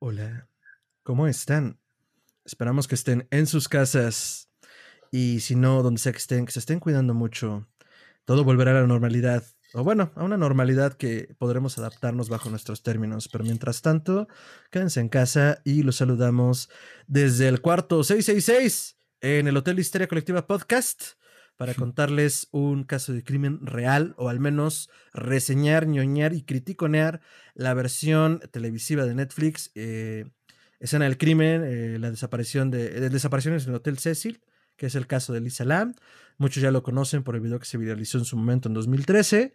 Hola, ¿cómo están? Esperamos que estén en sus casas y si no, donde sea que estén, que se estén cuidando mucho. Todo volverá a la normalidad, o bueno, a una normalidad que podremos adaptarnos bajo nuestros términos. Pero mientras tanto, quédense en casa y los saludamos desde el cuarto 666 en el Hotel Histeria Colectiva Podcast para contarles un caso de crimen real o al menos reseñar, ñoñar y criticonear la versión televisiva de Netflix, eh, Escena del Crimen, eh, la desaparición de, de desapariciones en el Hotel Cecil, que es el caso de Lisa Lam. Muchos ya lo conocen por el video que se viralizó en su momento en 2013.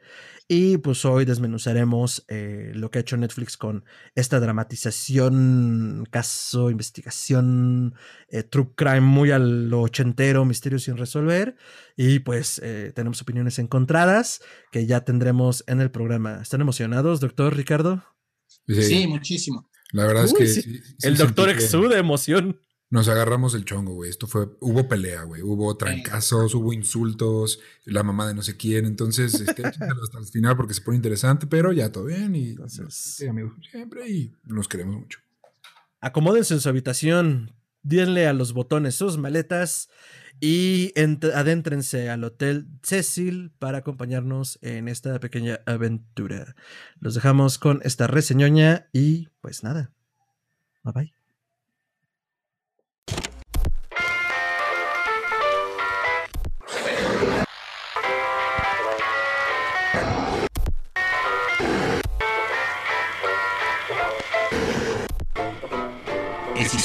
Y pues hoy desmenuzaremos eh, lo que ha hecho Netflix con esta dramatización, caso, investigación, eh, true crime muy a lo ochentero, misterio sin resolver. Y pues eh, tenemos opiniones encontradas que ya tendremos en el programa. ¿Están emocionados, doctor Ricardo? Sí, sí muchísimo. La verdad es que. sí. sí- sí el doctor exude emoción. Nos agarramos el chongo, güey. Esto fue. Hubo pelea, güey. Hubo trancazos, hubo insultos, la mamá de no sé quién. Entonces, este, hasta el final porque se pone interesante, pero ya todo bien. Y Entonces- sí, amigos, siempre. Y nos queremos mucho. Acomódense en su habitación, denle a los botones sus maletas y adéntrense al Hotel Cecil para acompañarnos en esta pequeña aventura. Los dejamos con esta reseñoña y pues nada. Bye bye.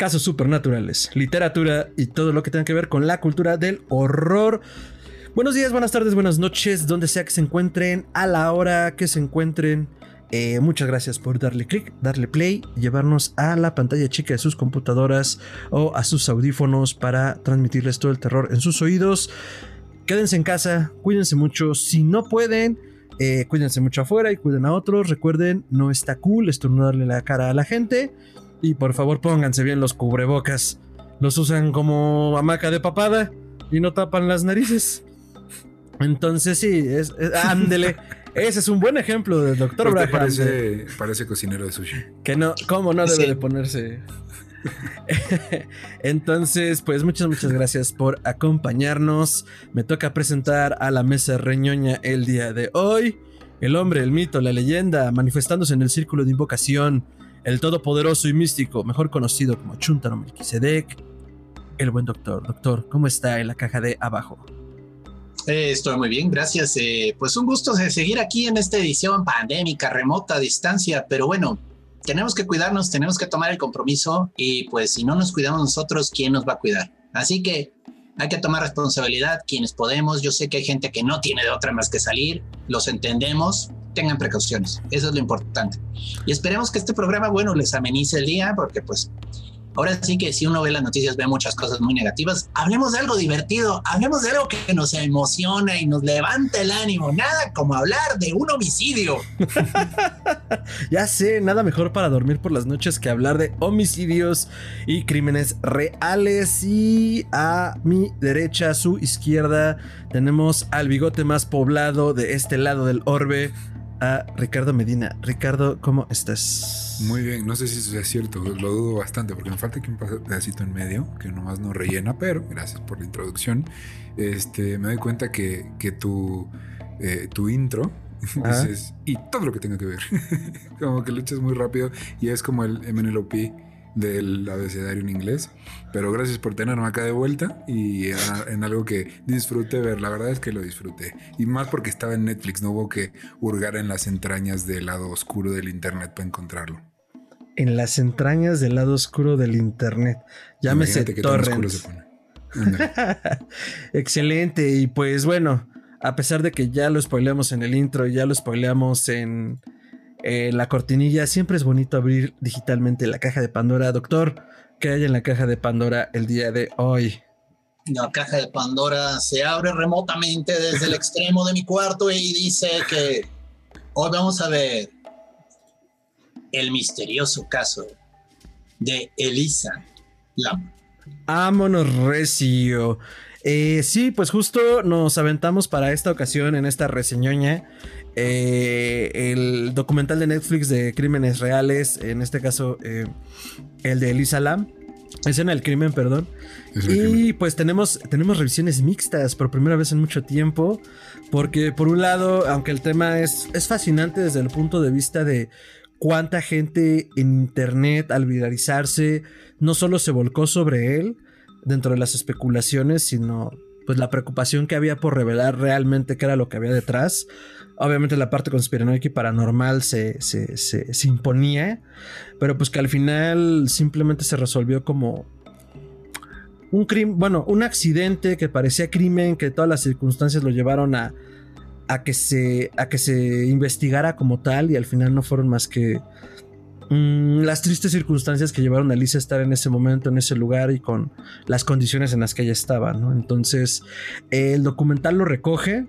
casos supernaturales, literatura y todo lo que tenga que ver con la cultura del horror. Buenos días, buenas tardes, buenas noches, donde sea que se encuentren, a la hora que se encuentren. Eh, muchas gracias por darle clic, darle play, llevarnos a la pantalla chica de sus computadoras o a sus audífonos para transmitirles todo el terror en sus oídos. Quédense en casa, cuídense mucho. Si no pueden, eh, cuídense mucho afuera y cuiden a otros. Recuerden, no está cool estornudarle la cara a la gente. Y por favor, pónganse bien los cubrebocas. Los usan como hamaca de papada y no tapan las narices. Entonces, sí, es, es- ándele. Ese es un buen ejemplo del doctor Braham. parece, parece cocinero de sushi. que no, ¿cómo no debe Sí. de ponerse? Entonces, pues muchas, muchas gracias por acompañarnos. Me toca presentar a la mesa reñoña el día de hoy. El hombre, el mito, la leyenda, manifestándose en el círculo de invocación. El todopoderoso y místico, mejor conocido como Chuntaro Melquisedec. El buen doctor. Doctor, ¿cómo está en la caja de abajo? Eh, estoy muy bien, gracias. Eh, pues un gusto seguir aquí en esta edición pandémica, remota, a distancia, pero bueno, tenemos que cuidarnos, tenemos que tomar el compromiso y pues si no nos cuidamos nosotros, ¿quién nos va a cuidar? Así que hay que tomar responsabilidad quienes podemos. Yo sé que hay gente que no tiene de otra más que salir, los entendemos, tengan precauciones, eso es lo importante. Y esperemos que este programa, bueno, les amenice el día porque pues Ahora sí que si uno ve las noticias ve muchas cosas muy negativas. Hablemos de algo divertido, hablemos de algo que nos emociona y nos levanta el ánimo. Nada como hablar de un homicidio. Ya sé, nada mejor para dormir por las noches que hablar de homicidios y crímenes reales. Y a mi derecha, a su izquierda, tenemos al bigote más poblado de este lado del orbe, a Ricardo Medina. Ricardo, ¿cómo estás? Muy bien, no sé si eso es cierto, lo dudo bastante porque me falta aquí un pedacito en medio que nomás no rellena, pero gracias por la introducción. Este, me doy cuenta que, que tu, eh, tu intro dices, y todo lo que tenga que ver, como que lo echas muy rápido y es como el MNLOP del abecedario en inglés, pero gracias por tenerme acá de vuelta y a- en algo que disfruté ver, la verdad es que lo disfruté. Y más porque estaba en Netflix, no hubo que hurgar en las entrañas del lado oscuro del internet para encontrarlo. En las entrañas del lado oscuro del internet. Llámese oscuro torrents. se pone. Excelente. Y pues bueno, a pesar de que ya lo spoileamos en el intro y ya lo spoileamos en, en la cortinilla, siempre es bonito abrir digitalmente la caja de Pandora. Doctor, ¿Qué hay en la caja de Pandora el día de hoy? La caja de Pandora se abre remotamente desde el extremo de mi cuarto y dice que hoy vamos a ver el misterioso caso de Elisa Lam. Vámonos, Recio. Eh, sí, pues justo nos aventamos para esta ocasión en esta reseñoña eh, el documental de Netflix de crímenes reales, en este caso eh, el de Elisa Lam. Escena del crimen, perdón. y pues tenemos, tenemos revisiones mixtas por primera vez en mucho tiempo. Porque por un lado, aunque el tema es, es fascinante desde el punto de vista de cuánta gente en internet al viralizarse no solo se volcó sobre él dentro de las especulaciones, sino pues la preocupación que había por revelar realmente qué era lo que había detrás. Obviamente la parte conspiranoica y paranormal se, se, se, imponía, pero pues que al final simplemente se resolvió como un crimen, bueno, un accidente que parecía crimen, que todas las circunstancias lo llevaron a, a, que, se, a que se investigara como tal y al final no fueron más que mm, las tristes circunstancias que llevaron a Alicia a estar en ese momento, en ese lugar y con las condiciones en las que ella estaba, ¿no? Entonces, el documental lo recoge.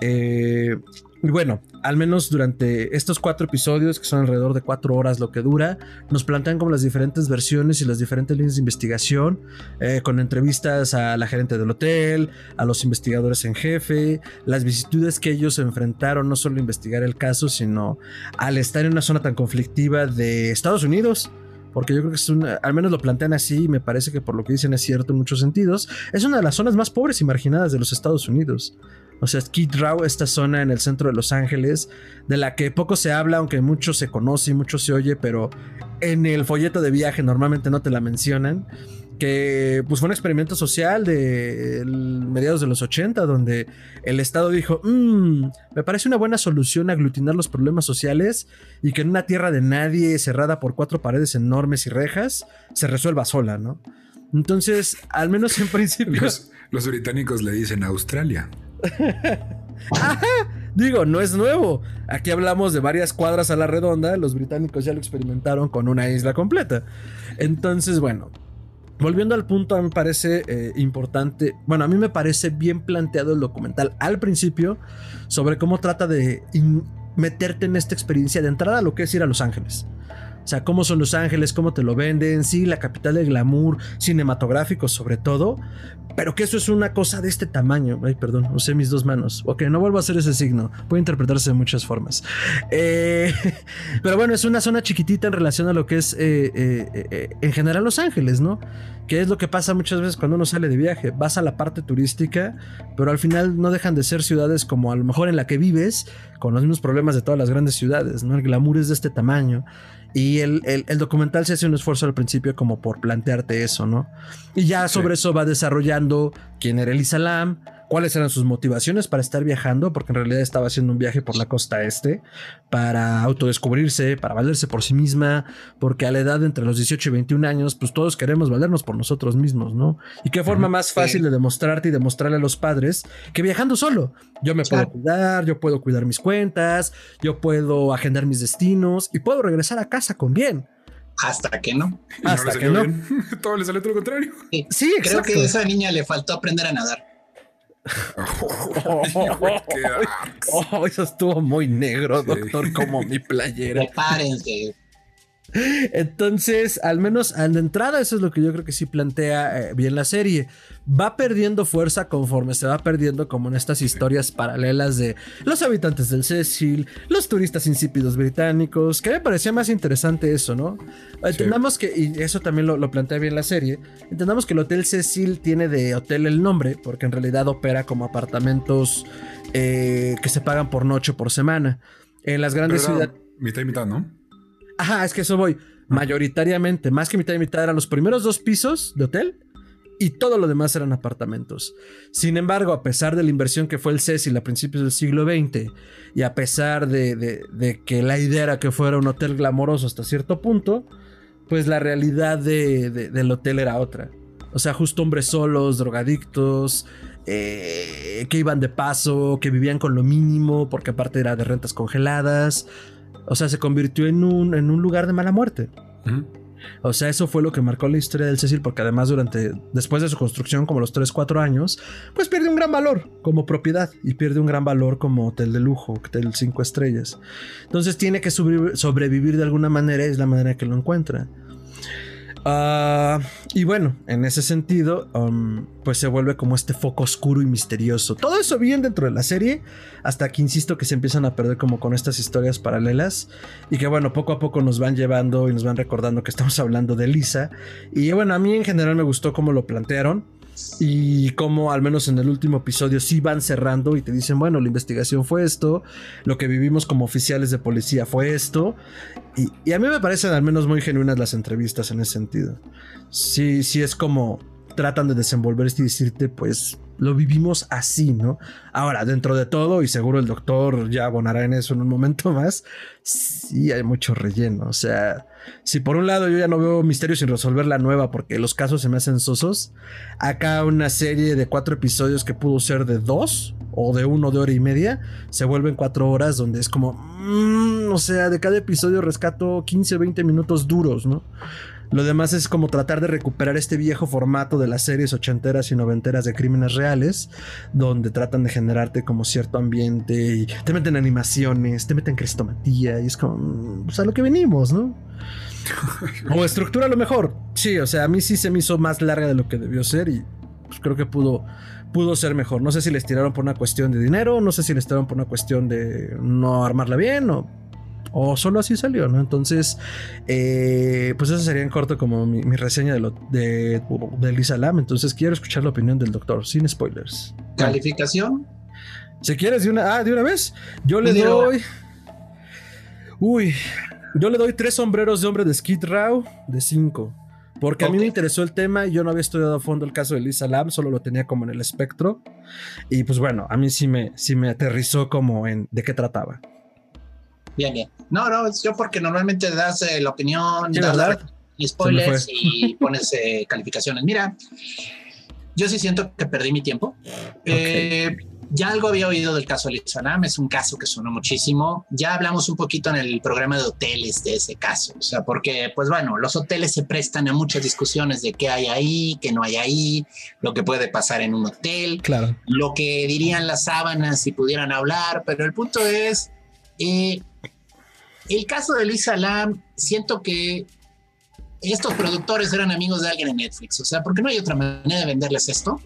Eh, y bueno, al menos durante estos cuatro episodios, que son alrededor de cuatro horas lo que dura, nos plantean como las diferentes versiones y las diferentes líneas de investigación, eh, con entrevistas a la gerente del hotel, a los investigadores en jefe, las vicisitudes que ellos enfrentaron, no solo investigar el caso, sino al estar en una zona tan conflictiva de Estados Unidos porque yo creo que es una, al menos lo plantean así y me parece que por lo que dicen es cierto en muchos sentidos, es una de las zonas más pobres y marginadas de los Estados Unidos. O sea, Skid Row, esta zona en el centro de Los Ángeles, de la que poco se habla, aunque mucho se conoce y mucho se oye, pero en el folleto de viaje normalmente no te la mencionan. Que pues fue un experimento social de mediados de los 80, donde el Estado dijo: mmm, Me parece una buena solución aglutinar los problemas sociales y que en una tierra de nadie, cerrada por cuatro paredes enormes y rejas, se resuelva sola, ¿no? Entonces, al menos en principio. Los, los británicos le dicen Australia. Digo, no es nuevo. Aquí hablamos de varias cuadras a la redonda. Los británicos ya lo experimentaron con una isla completa. Entonces, bueno, volviendo al punto, me parece eh, importante. Bueno, a mí me parece bien planteado el documental al principio sobre cómo trata de meterte en esta experiencia de entrada a lo que es ir a Los Ángeles. O sea, cómo son Los Ángeles, cómo te lo venden, sí, la capital del glamour cinematográfico sobre todo, pero que eso es una cosa de este tamaño. Ay, perdón, usé mis dos manos. Ok, no vuelvo a hacer ese signo. Puede interpretarse de muchas formas. Eh, pero bueno, es una zona chiquitita en relación a lo que es eh, eh, en general Los Ángeles, ¿no? Que es lo que pasa muchas veces cuando uno sale de viaje. Vas a la parte turística, pero al final no dejan de ser ciudades como a lo mejor en la que vives, con los mismos problemas de todas las grandes ciudades, ¿no? El glamour es de este tamaño. Y el, documental se hace un esfuerzo al principio como por plantearte eso, ¿no? Y ya sobre eso va desarrollando quién era Elisa Lam, cuáles eran sus motivaciones para estar viajando, porque en realidad estaba haciendo un viaje por la costa este, para autodescubrirse, para valerse por sí misma, porque a la edad entre los 18 y 21 años, pues todos queremos valernos por nosotros mismos, ¿no? Y qué forma más fácil de demostrarte y demostrarle a los padres que viajando solo, yo me puedo cuidar, yo puedo cuidar mis cuentas, yo puedo agendar mis destinos y puedo regresar a casa con bien. Hasta que no. Hasta que no. Todo le sale todo lo contrario. Sí, creo que a esa niña le faltó aprender a nadar. oh, eso estuvo muy negro, doctor, como mi playera. Prepárense. Entonces, al menos a la entrada, eso es lo que yo creo que sí plantea eh, bien la serie. Va perdiendo fuerza conforme se va perdiendo, como en estas historias paralelas de los habitantes del Cecil, los turistas insípidos británicos, que me parecía más interesante eso, ¿no? Entendamos que, y eso también lo, plantea bien la serie, entendamos que el Hotel Cecil tiene de hotel el nombre, porque en realidad opera como apartamentos eh, que se pagan por noche o por semana. En las grandes ciudades. Mitad y mitad, ¿no? Ajá, es que eso voy. Mayoritariamente, más que mitad y mitad, eran los primeros dos pisos de hotel y todo lo demás eran apartamentos. Sin embargo, a pesar de la inversión que fue el Cecil a principios del siglo XX y a pesar de, que la idea era que fuera un hotel glamoroso hasta cierto punto, pues la realidad del hotel era otra. O sea, justo hombres solos, drogadictos, eh, que iban de paso, que vivían con lo mínimo, porque aparte era de rentas congeladas. O sea, se convirtió en un, en un lugar de mala muerte. O sea, eso fue lo que marcó la historia del Cecil, porque además durante, después de su construcción, como los 3, 4 años, pues pierde un gran valor como propiedad y pierde un gran valor como hotel de lujo, hotel 5 estrellas. Entonces tiene que sobrevivir de alguna manera, es la manera que lo encuentra. Ah, y bueno, en ese sentido, um, pues se vuelve como este foco oscuro y misterioso. Todo eso bien dentro de la serie, hasta que insisto que se empiezan a perder como con estas historias paralelas y que bueno, poco a poco nos van llevando y nos van recordando que estamos hablando de Lisa. Y bueno, a mí en general me gustó cómo lo plantearon y como al menos en el último episodio sí van cerrando y te dicen, bueno, la investigación fue esto, lo que vivimos como oficiales de policía fue esto, y, y a mí me parecen al menos muy genuinas las entrevistas en ese sentido. Sí, sí es como tratan de desenvolverse y decirte, pues lo vivimos así, ¿no? Ahora, dentro de todo, y seguro el doctor ya abonará en eso en un momento más, sí hay mucho relleno. O sea, si por un lado yo ya no veo misterios sin resolver la nueva porque los casos se me hacen sosos, acá una serie de cuatro episodios que pudo ser de dos o de uno de hora y media, se vuelven cuatro horas donde es como, mm, o sea, de cada episodio rescato 15, 20 minutos duros, ¿no? Lo demás es como tratar de recuperar este viejo formato de las series ochenteras y noventeras de crímenes reales, donde tratan de generarte como cierto ambiente y te meten animaciones, te meten crestomatía y es como, pues a lo que venimos, ¿no? o estructura a lo mejor. Sí, o sea, a mí sí se me hizo más larga de lo que debió ser y pues, creo que pudo, pudo ser mejor. No sé si les tiraron por una cuestión de dinero, no sé si les tiraron por una cuestión de no armarla bien o o solo así salió, ¿no? Entonces, eh, pues eso sería en corto como mi, reseña de, lo, de, de Lisa Lam. Entonces quiero escuchar la opinión del doctor, sin spoilers. ¿Calificación? Si quieres de una, ah, de una vez, yo le doy... Uy, yo le doy tres sombreros de hombre de Skid Row de cinco. Porque a mí me interesó el tema y yo no había estudiado a fondo el caso de Lisa Lam, solo lo tenía como en el espectro. Y pues bueno, a mí sí me, sí me aterrizó como en de qué trataba. Bien, bien. No, no, yo porque normalmente das eh, la opinión, y spoilers y pones eh, calificaciones. Mira, yo sí siento que perdí mi tiempo. Eh, ya algo había oído del caso Lizanam, es un caso que sonó muchísimo. Ya hablamos un poquito en el programa de hoteles de ese caso, o sea, porque, pues bueno, los hoteles se prestan a muchas discusiones de qué hay ahí, qué no hay ahí, lo que puede pasar en un hotel, claro. lo que dirían las sábanas si pudieran hablar, pero el punto es, eh, el caso de Lisa Lam, siento que estos productores eran amigos de alguien en Netflix, o sea, porque no hay otra manera de venderles esto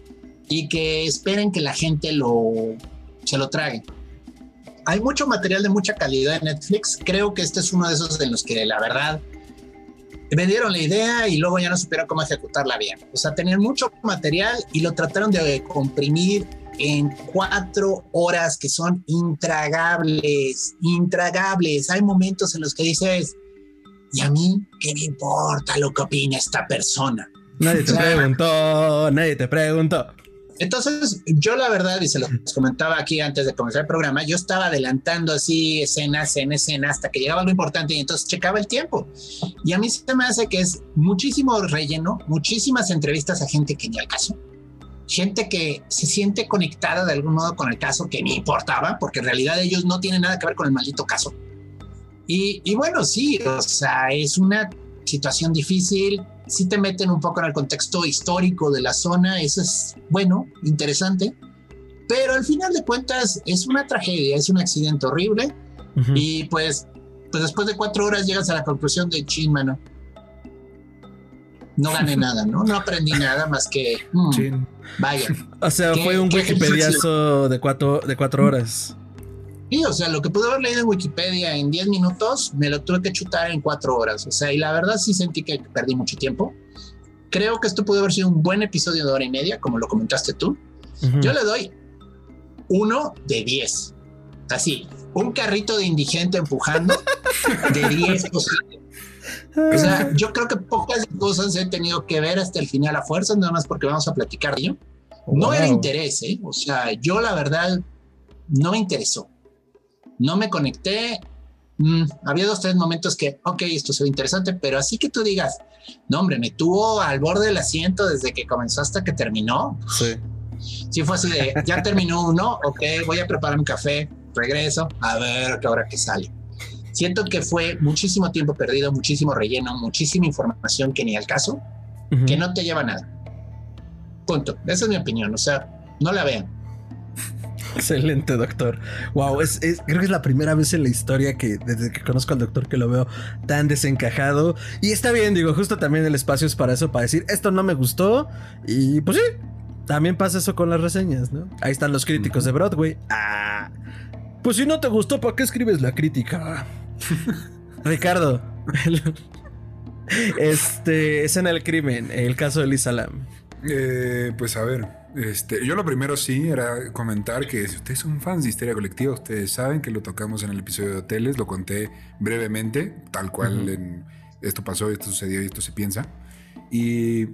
y que esperen que la gente lo se lo trague. Hay mucho material de mucha calidad en Netflix. Creo que este es uno de esos en los que la verdad vendieron la idea y luego ya no supieron cómo ejecutarla bien. O sea, tenían mucho material y lo trataron de comprimir en cuatro horas que son intragables, intragables. Hay momentos en los que dices, ¿y a mí qué me importa lo que opina esta persona? Nadie te preguntó, nadie te preguntó. Entonces, yo la verdad, y se los comentaba aquí antes de comenzar el programa, yo estaba adelantando así escenas en escena hasta que llegaba lo importante y entonces checaba el tiempo. Y a mí se me hace que es muchísimo relleno, muchísimas entrevistas a gente que ni al caso gente que se siente conectada de algún modo con el caso que ni importaba, porque en realidad ellos no tienen nada que ver con el maldito caso. Y, y bueno, sí, o sea, es una situación difícil, sí te meten un poco en el contexto histórico de la zona, eso es bueno, interesante, pero al final de cuentas es una tragedia, es un accidente horrible y pues, pues después de cuatro horas llegas a la conclusión de chin, mano, no gané nada, ¿no? No aprendí nada más que. Mm, vaya. O sea, fue un Wikipediazo de cuatro, de cuatro horas. Sí, o sea, lo que pude haber leído en Wikipedia en 10 minutos, me lo tuve que chutar en cuatro horas. O sea, y la verdad sí sentí que perdí mucho tiempo. Creo que esto pudo haber sido un buen episodio de hora y media, como lo comentaste tú. Yo le doy uno de 10. Así, un carrito de indigente empujando de 10 posibles. O sea, yo creo que pocas cosas he tenido que ver hasta el final a fuerza, nada más porque vamos a platicar de ello. No era interés, ¿eh? O sea, yo la verdad no me interesó. No me conecté. Mm, había dos, tres momentos que, ok, esto se ve interesante, pero así que tú digas, no, hombre, me tuvo al borde del asiento desde que comenzó hasta que terminó. Sí. Sí, fue así de, ya terminó uno, ok, voy a preparar un café, regreso, a ver qué hora que sale. Siento que fue muchísimo tiempo perdido, muchísimo relleno, muchísima información que ni al caso, que no te lleva a nada. Punto. Esa es mi opinión. O sea, no la vean. Excelente, doctor. Wow, es, creo que es la primera vez en la historia que desde que conozco al doctor que lo veo tan desencajado. Y está bien, digo, justo también el espacio es para eso, para decir, esto no me gustó. Y pues sí, también pasa eso con las reseñas, ¿no? Ahí están los críticos de Broadway. Ah, pues si no te gustó, ¿para qué escribes la crítica? Ricardo. este, es en el crimen, el caso de Lisa Lam. Eh, pues a ver, este, yo lo primero sí era comentar que si ustedes son fans de Histeria Colectiva, ustedes saben que lo tocamos en el episodio de hoteles, lo conté brevemente, tal cual en, esto pasó, esto sucedió y esto se piensa. Y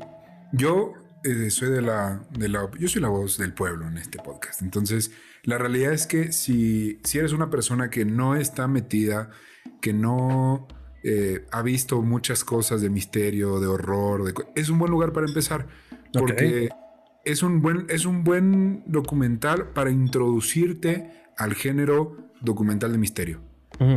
yo eh, soy de la, de la, yo soy la voz del pueblo en este podcast. Entonces, la realidad es que si, si eres una persona que no está metida, que no eh, ha visto muchas cosas de misterio, de horror, es un buen lugar para empezar. Porque es, un buen, es un buen documental para introducirte al género documental de misterio.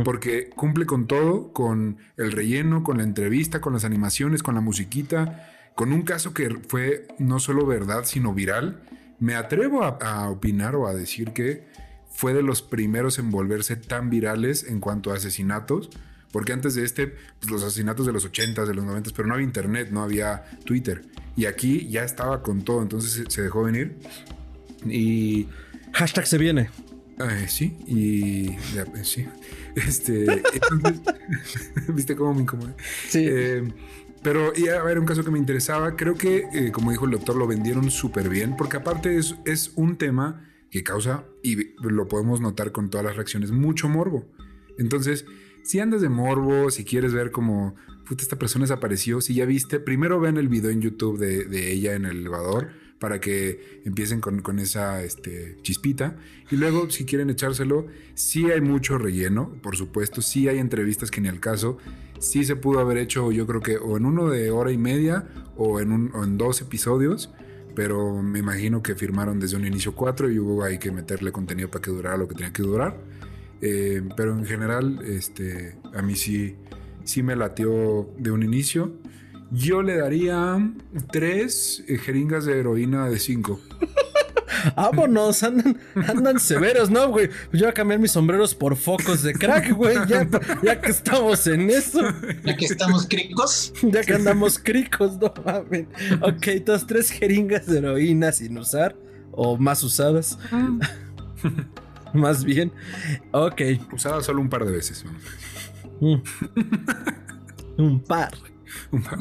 Porque cumple con todo, con el relleno, con la entrevista, con las animaciones, con la musiquita, con un caso que fue no solo verdad, sino viral. Me atrevo a opinar o a decir que fue de los primeros en volverse tan virales en cuanto a asesinatos porque antes de este, pues los asesinatos de los 80s, de los 90s, pero no había internet, no había Twitter. Y aquí ya estaba con todo, entonces se dejó venir. Y. Hashtag se viene. sí, y. Ya, pues, sí. Este. ¿Viste cómo me incomodé? Sí. Eh, pero y a ver, un caso que me interesaba, creo que, eh, como dijo el doctor, lo vendieron súper bien, porque aparte es, es un tema que causa, y lo podemos notar con todas las reacciones, mucho morbo. Entonces, si andas de morbo, si quieres ver cómo puta, esta persona desapareció, si ya viste, primero ven el video en YouTube de, ella en el elevador para que empiecen con, esa este, chispita. Y luego, si quieren echárselo, sí hay mucho relleno, por supuesto, sí hay entrevistas que ni al caso. Sí se pudo haber hecho, yo creo que o en uno de hora y media o en, o en dos episodios, pero me imagino que firmaron desde un inicio cuatro y hubo ahí que meterle contenido para que durara lo que tenía que durar. Eh, pero en general, este, a mí sí, sí me latió de un inicio. Yo le daría tres eh, jeringas de heroína de cinco. Vámonos, andan, andan severos, ¿no, güey? Yo voy a cambiar mis sombreros por focos de crack, güey. Ya, ya que estamos en eso. Ya que estamos cricos. Ya que andamos cricos, no mames. Ok, entonces tres jeringas de heroína sin usar o más usadas. Ah. Más bien. Ok. Usada solo un par de veces. Mm. un par. Un par.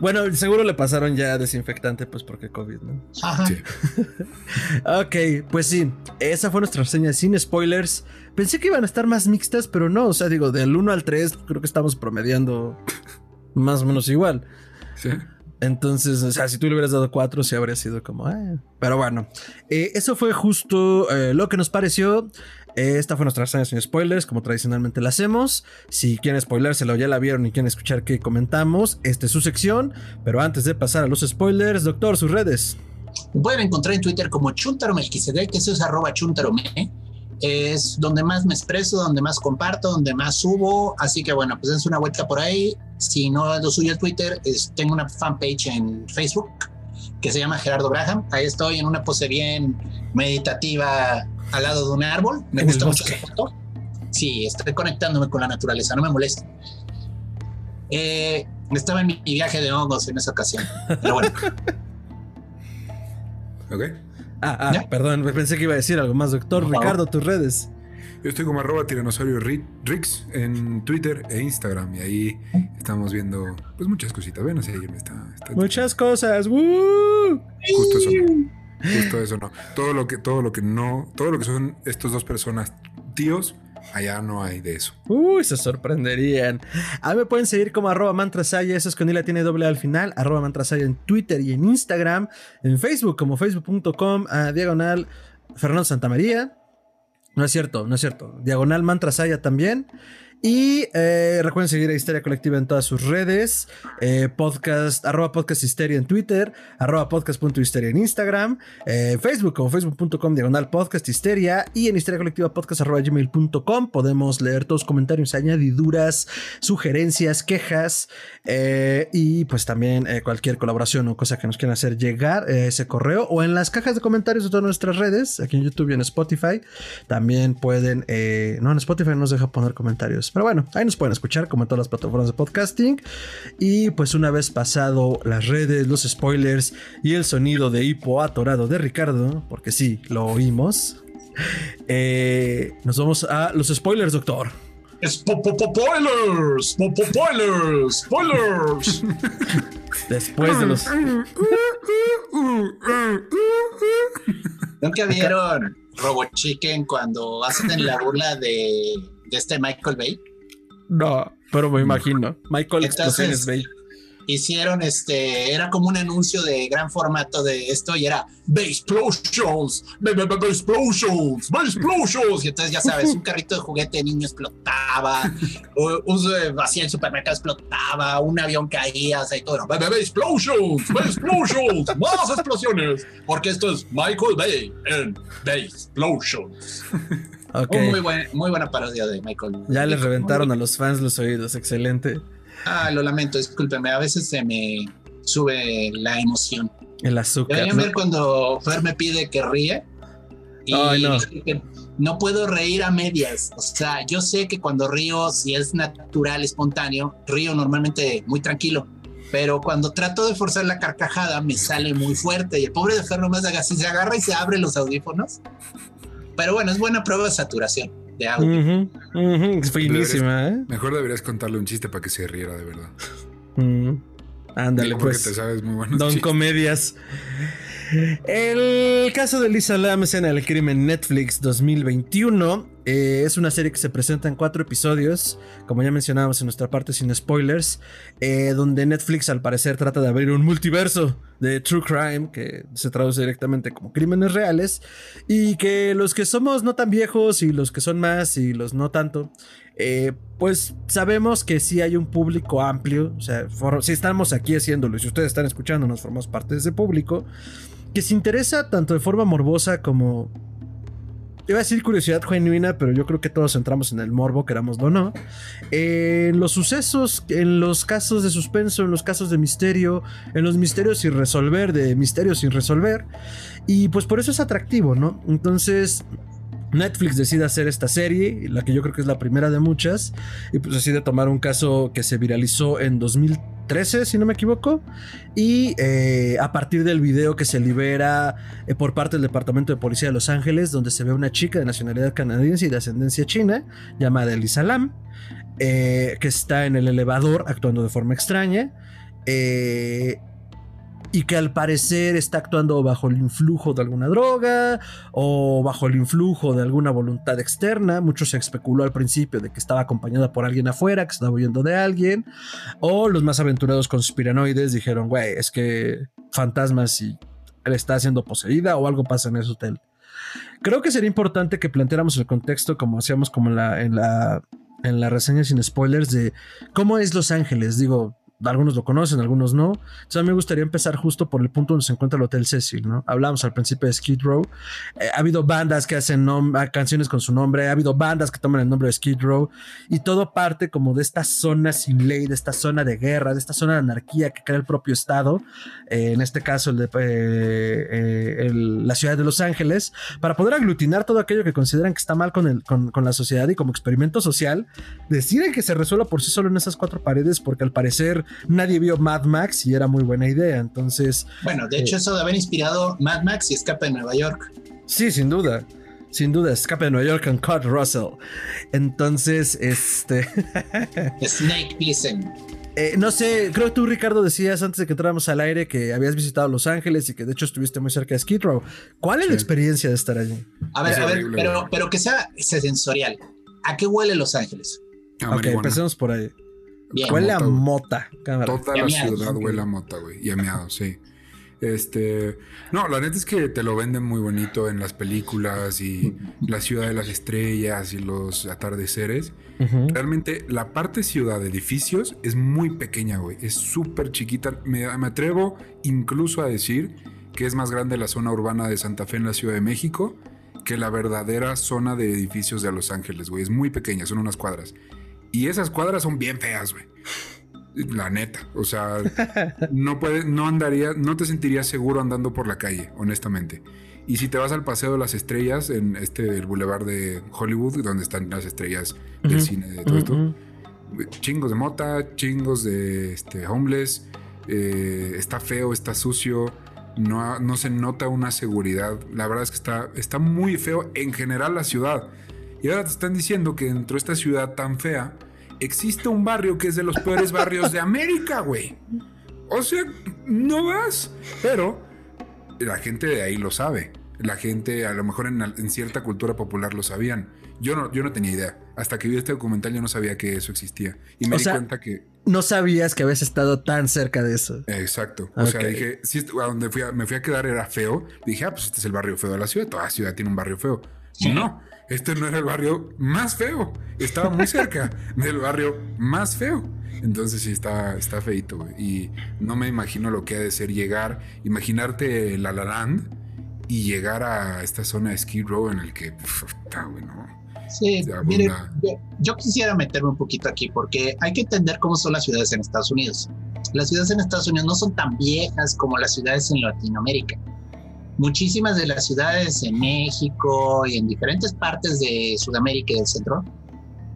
Bueno, seguro le pasaron ya desinfectante, pues porque COVID, ¿no? Sí. ok, pues sí, esa fue nuestra reseña sin spoilers. Pensé que iban a estar más mixtas, pero no, o sea, digo, del 1 al 3 creo que estamos promediando más o menos igual. Sí. Entonces, o sea, si tú le hubieras dado cuatro, sí habría sido como, ah". pero bueno, eh, eso fue justo eh, lo que nos pareció. Esta fue nuestra reseña sin spoilers, como tradicionalmente la hacemos. Si quieren spoilerselo, ya la vieron y quieren escuchar qué comentamos, esta es su sección. Pero antes de pasar a los spoilers, doctor, sus redes. Me pueden encontrar en Twitter como Chuntaromelquisedec, que es arroba chuntarome es donde más me expreso, donde más comparto, donde más subo. Así que bueno, pues es una vuelta por ahí. Si no lo suyo el Twitter, tengo una fanpage en Facebook que se llama Gerardo Braham. Ahí estoy en una pose bien meditativa al lado de un árbol. Me gusta mucho esa foto. Sí, estoy conectándome con la naturaleza, no me molesta. Eh, estaba en mi viaje de hongos en esa ocasión. Pero bueno. ok. Ah, ah, perdón, pensé que iba a decir algo más, doctor. Ricardo, tus redes. Yo estoy como arroba tiranosaurio Rix en Twitter e Instagram y ahí estamos viendo pues muchas cositas. Ven, así está, está, Muchas cosas. Justo eso. Justo eso no. Todo lo que, todo lo que no, todo lo que son estos dos personas tíos, Allá no hay de eso. Uy, se sorprenderían. A mí me pueden seguir como arroba mantrasaya, eso es con la tiene doble al final, arroba mantrasaya en Twitter y en Instagram, en Facebook como facebook.com a diagonal Fernando Santamaría. No es cierto, no es cierto. Diagonal Mantrasaya también. Y eh, recuerden seguir a Histeria Colectiva en todas sus redes. Eh, podcast, arroba podcast histeria en Twitter, arroba podcast.histeria en Instagram, eh, Facebook como facebook.com diagonal podcast histeria y en histeria colectiva podcast gmail.com. Podemos leer todos los comentarios, añadiduras, sugerencias, quejas y pues también cualquier colaboración o cosa que nos quieran hacer llegar ese correo o en las cajas de comentarios de todas nuestras redes, aquí en YouTube y en Spotify. También pueden, no, en Spotify nos deja poner comentarios pero bueno, ahí nos pueden escuchar como en todas las plataformas de podcasting. Y pues una vez pasado las redes, los spoilers y el sonido de hipo atorado de Ricardo, porque sí, lo oímos, eh, nos vamos a los spoilers, doctor. Spoilers, spoilers, spoilers. Después de los. ¿Nunca vieron Robo Chicken cuando hacen la burla de de este Michael Bay. No, pero me imagino. Michael Explosiones Bay. Hicieron este, era como un anuncio de gran formato de esto y era Bay Explosions, Bay Explosions, Bay Explosions. Y entonces ya sabes, un carrito de juguete de niño explotaba, un, vacío el supermercado explotaba, un avión caía, o sea, y todo. Bay, Explosions, Bay Explosions, más explosiones, porque esto es Michael Bay en Bay Explosions. Muy, muy buena parodia de Michael. Ya les reventaron a los fans los oídos, excelente. Ah, lo lamento, discúlpeme, a veces se me sube la emoción. El azúcar. Voy a ver cuando Fer me pide que ríe. Y no. no puedo reír a medias. O sea, yo sé que cuando río, si es natural, espontáneo, río normalmente muy tranquilo. Pero cuando trato de forzar la carcajada, me sale muy fuerte. Y el pobre de Fer nomás así, se agarra y se abre los audífonos. Pero bueno, es buena prueba de saturación de audio. Es finísima, ¿eh? Mejor deberías contarle un chiste para que se riera de verdad. Ándale, pues. te sabes muy Don Comedias. El caso de Lisa Lam, escena del crimen Netflix 2021. Eh, es una serie que se presenta en cuatro episodios, como ya mencionábamos en nuestra parte sin spoilers, eh, donde Netflix al parecer trata de abrir un multiverso de True Crime, que se traduce directamente como crímenes reales, y que los que somos no tan viejos y los que son más y los no tanto, eh, pues sabemos que sí hay un público amplio, o sea, si estamos aquí haciéndolo y si ustedes están escuchando, nos formamos parte de ese público que se interesa tanto de forma morbosa como... Iba a decir curiosidad genuina, pero yo creo que todos entramos en el morbo, querámoslo o no. En los sucesos, en los casos de suspenso, en los casos de misterio, en los misterios sin resolver, de misterios sin resolver. Y pues por eso es atractivo, ¿no? Entonces, Netflix decide hacer esta serie, la que yo creo que es la primera de muchas, y pues decide tomar un caso que se viralizó en 2013, si no me equivoco, y eh, a partir del video que se libera eh, por parte del Departamento de Policía de Los Ángeles, donde se ve una chica de nacionalidad canadiense y de ascendencia china, llamada Elisa Lam, eh, que está en el elevador actuando de forma extraña. Y que al parecer está actuando bajo el influjo de alguna droga o bajo el influjo de alguna voluntad externa. Mucho se especuló al principio de que estaba acompañada por alguien afuera, que estaba huyendo de alguien. O los más aventurados conspiranoides dijeron, güey, es que fantasmas y él está siendo poseída o algo pasa en ese hotel. Creo que sería importante que planteáramos el contexto como hacíamos como en la, en la, en la reseña sin spoilers de cómo es Los Ángeles. Digo, algunos lo conocen, algunos no. Entonces a mí me gustaría empezar justo por el punto donde se encuentra el Hotel Cecil, ¿no? Hablamos al principio de Skid Row. Eh, ha habido bandas que hacen canciones con su nombre, ha habido bandas que toman el nombre de Skid Row y todo parte como de esta zona sin ley, de esta zona de guerra, de esta zona de anarquía que crea el propio Estado, eh, en este caso el de, eh, la ciudad de Los Ángeles, para poder aglutinar todo aquello que consideran que está mal con, con la sociedad y como experimento social, deciden que se resuelva por sí solo en esas cuatro paredes porque al parecer nadie vio Mad Max y era muy buena idea. Entonces. Bueno, de hecho, eh, eso de haber inspirado Mad Max y Escape de Nueva York. Sí, sin duda. Sin duda, Escape de Nueva York con Kurt Russell. Entonces, este. Snake Plissken. Eh, no sé, creo que tú, Ricardo, decías antes de que entráramos al aire que habías visitado Los Ángeles y que de hecho estuviste muy cerca de Skid Row. ¿Cuál es la experiencia de estar allí? A ver, a ver, pero, pero que sea sensorial. ¿A qué huele Los Ángeles? ok, empecemos por ahí huele a mota. Toda la ciudad huele a mota, güey. Y a meado, sí. Este, no, la neta es que te lo venden muy bonito en las películas y la ciudad de las estrellas y los atardeceres. Realmente la parte ciudad de edificios es muy pequeña, güey. Es súper chiquita. Me, me, atrevo incluso a decir que es más grande la zona urbana de Santa Fe en la Ciudad de México que la verdadera zona de edificios de Los Ángeles, güey. Es muy pequeña, son unas cuadras. Y esas cuadras son bien feas, güey. La neta, o sea, no puedes, no andaría, no te sentirías seguro andando por la calle, honestamente. Y si te vas al Paseo de las Estrellas, en este, el Boulevard de Hollywood, donde están las estrellas del cine, de todo esto, chingos de mota, chingos de este, homeless, eh, está feo, está sucio, no, no se nota una seguridad. La verdad es que está, está muy feo en general la ciudad. Y ahora te están diciendo que dentro de esta ciudad tan fea, existe un barrio que es de los peores barrios de América, güey. O sea, no vas. Pero la gente de ahí lo sabe. La gente, a lo mejor en, cierta cultura popular lo sabían. Yo no, yo no tenía idea. Hasta que vi este documental yo no sabía que eso existía. Y me di cuenta que... No sabías que habías estado tan cerca de eso. Exacto. O sea, dije, si a donde fui me fui a quedar era feo. Dije, ah, pues este es el barrio feo de la ciudad. Toda ciudad tiene un barrio feo. No, este no era el barrio más feo. Estaba muy cerca del barrio más feo. Entonces sí está, está feito, Y no me imagino lo que ha de ser llegar, imaginarte La La Land y llegar a esta zona de Skid Row en el que está bueno. Sí, mire, yo, quisiera meterme un poquito aquí porque hay que entender cómo son las ciudades en Estados Unidos. Las ciudades en Estados Unidos no son tan viejas como las ciudades en Latinoamérica muchísimas de las ciudades en México y en diferentes partes de Sudamérica y del centro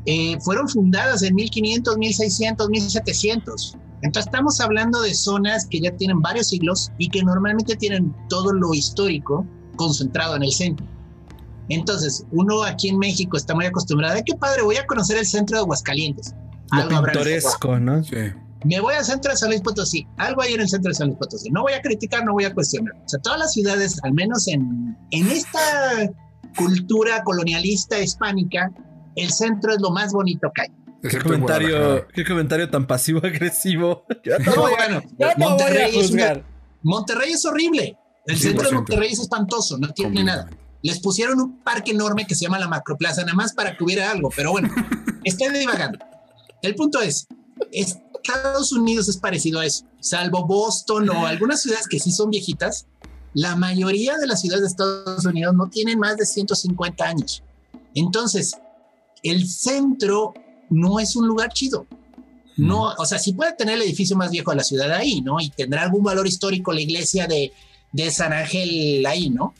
eh, fueron fundadas en 1500, 1600, 1700. Entonces estamos hablando de zonas que ya tienen varios siglos y que normalmente tienen todo lo histórico concentrado en el centro. Entonces, uno aquí en México está muy acostumbrado, ¡ay, qué padre! Voy a conocer el centro de Aguascalientes. Lo pintoresco, ¿no? Sí me voy al centro de San Luis Potosí, algo hay en el centro de San Luis Potosí. No voy a criticar, no voy a cuestionar. O sea, todas las ciudades, al menos en, en esta cultura colonialista hispánica, el centro es lo más bonito que hay. ¿Qué comentario, qué comentario tan pasivo-agresivo. No, bueno, Monterrey, es Monterrey es horrible. El centro de Monterrey es espantoso, no tiene nada. Les pusieron un parque enorme que se llama la Macroplaza, nada más para que hubiera algo, pero bueno, estoy divagando. El punto es, es Estados Unidos es parecido a eso, salvo Boston o algunas ciudades que sí son viejitas, la mayoría de las ciudades de Estados Unidos no tienen más de 150 años. Entonces, el centro no es un lugar chido. No, o sea, sí puede tener el edificio más viejo de la ciudad ahí, ¿no? Y tendrá algún valor histórico la iglesia de, de San Ángel ahí, ¿no?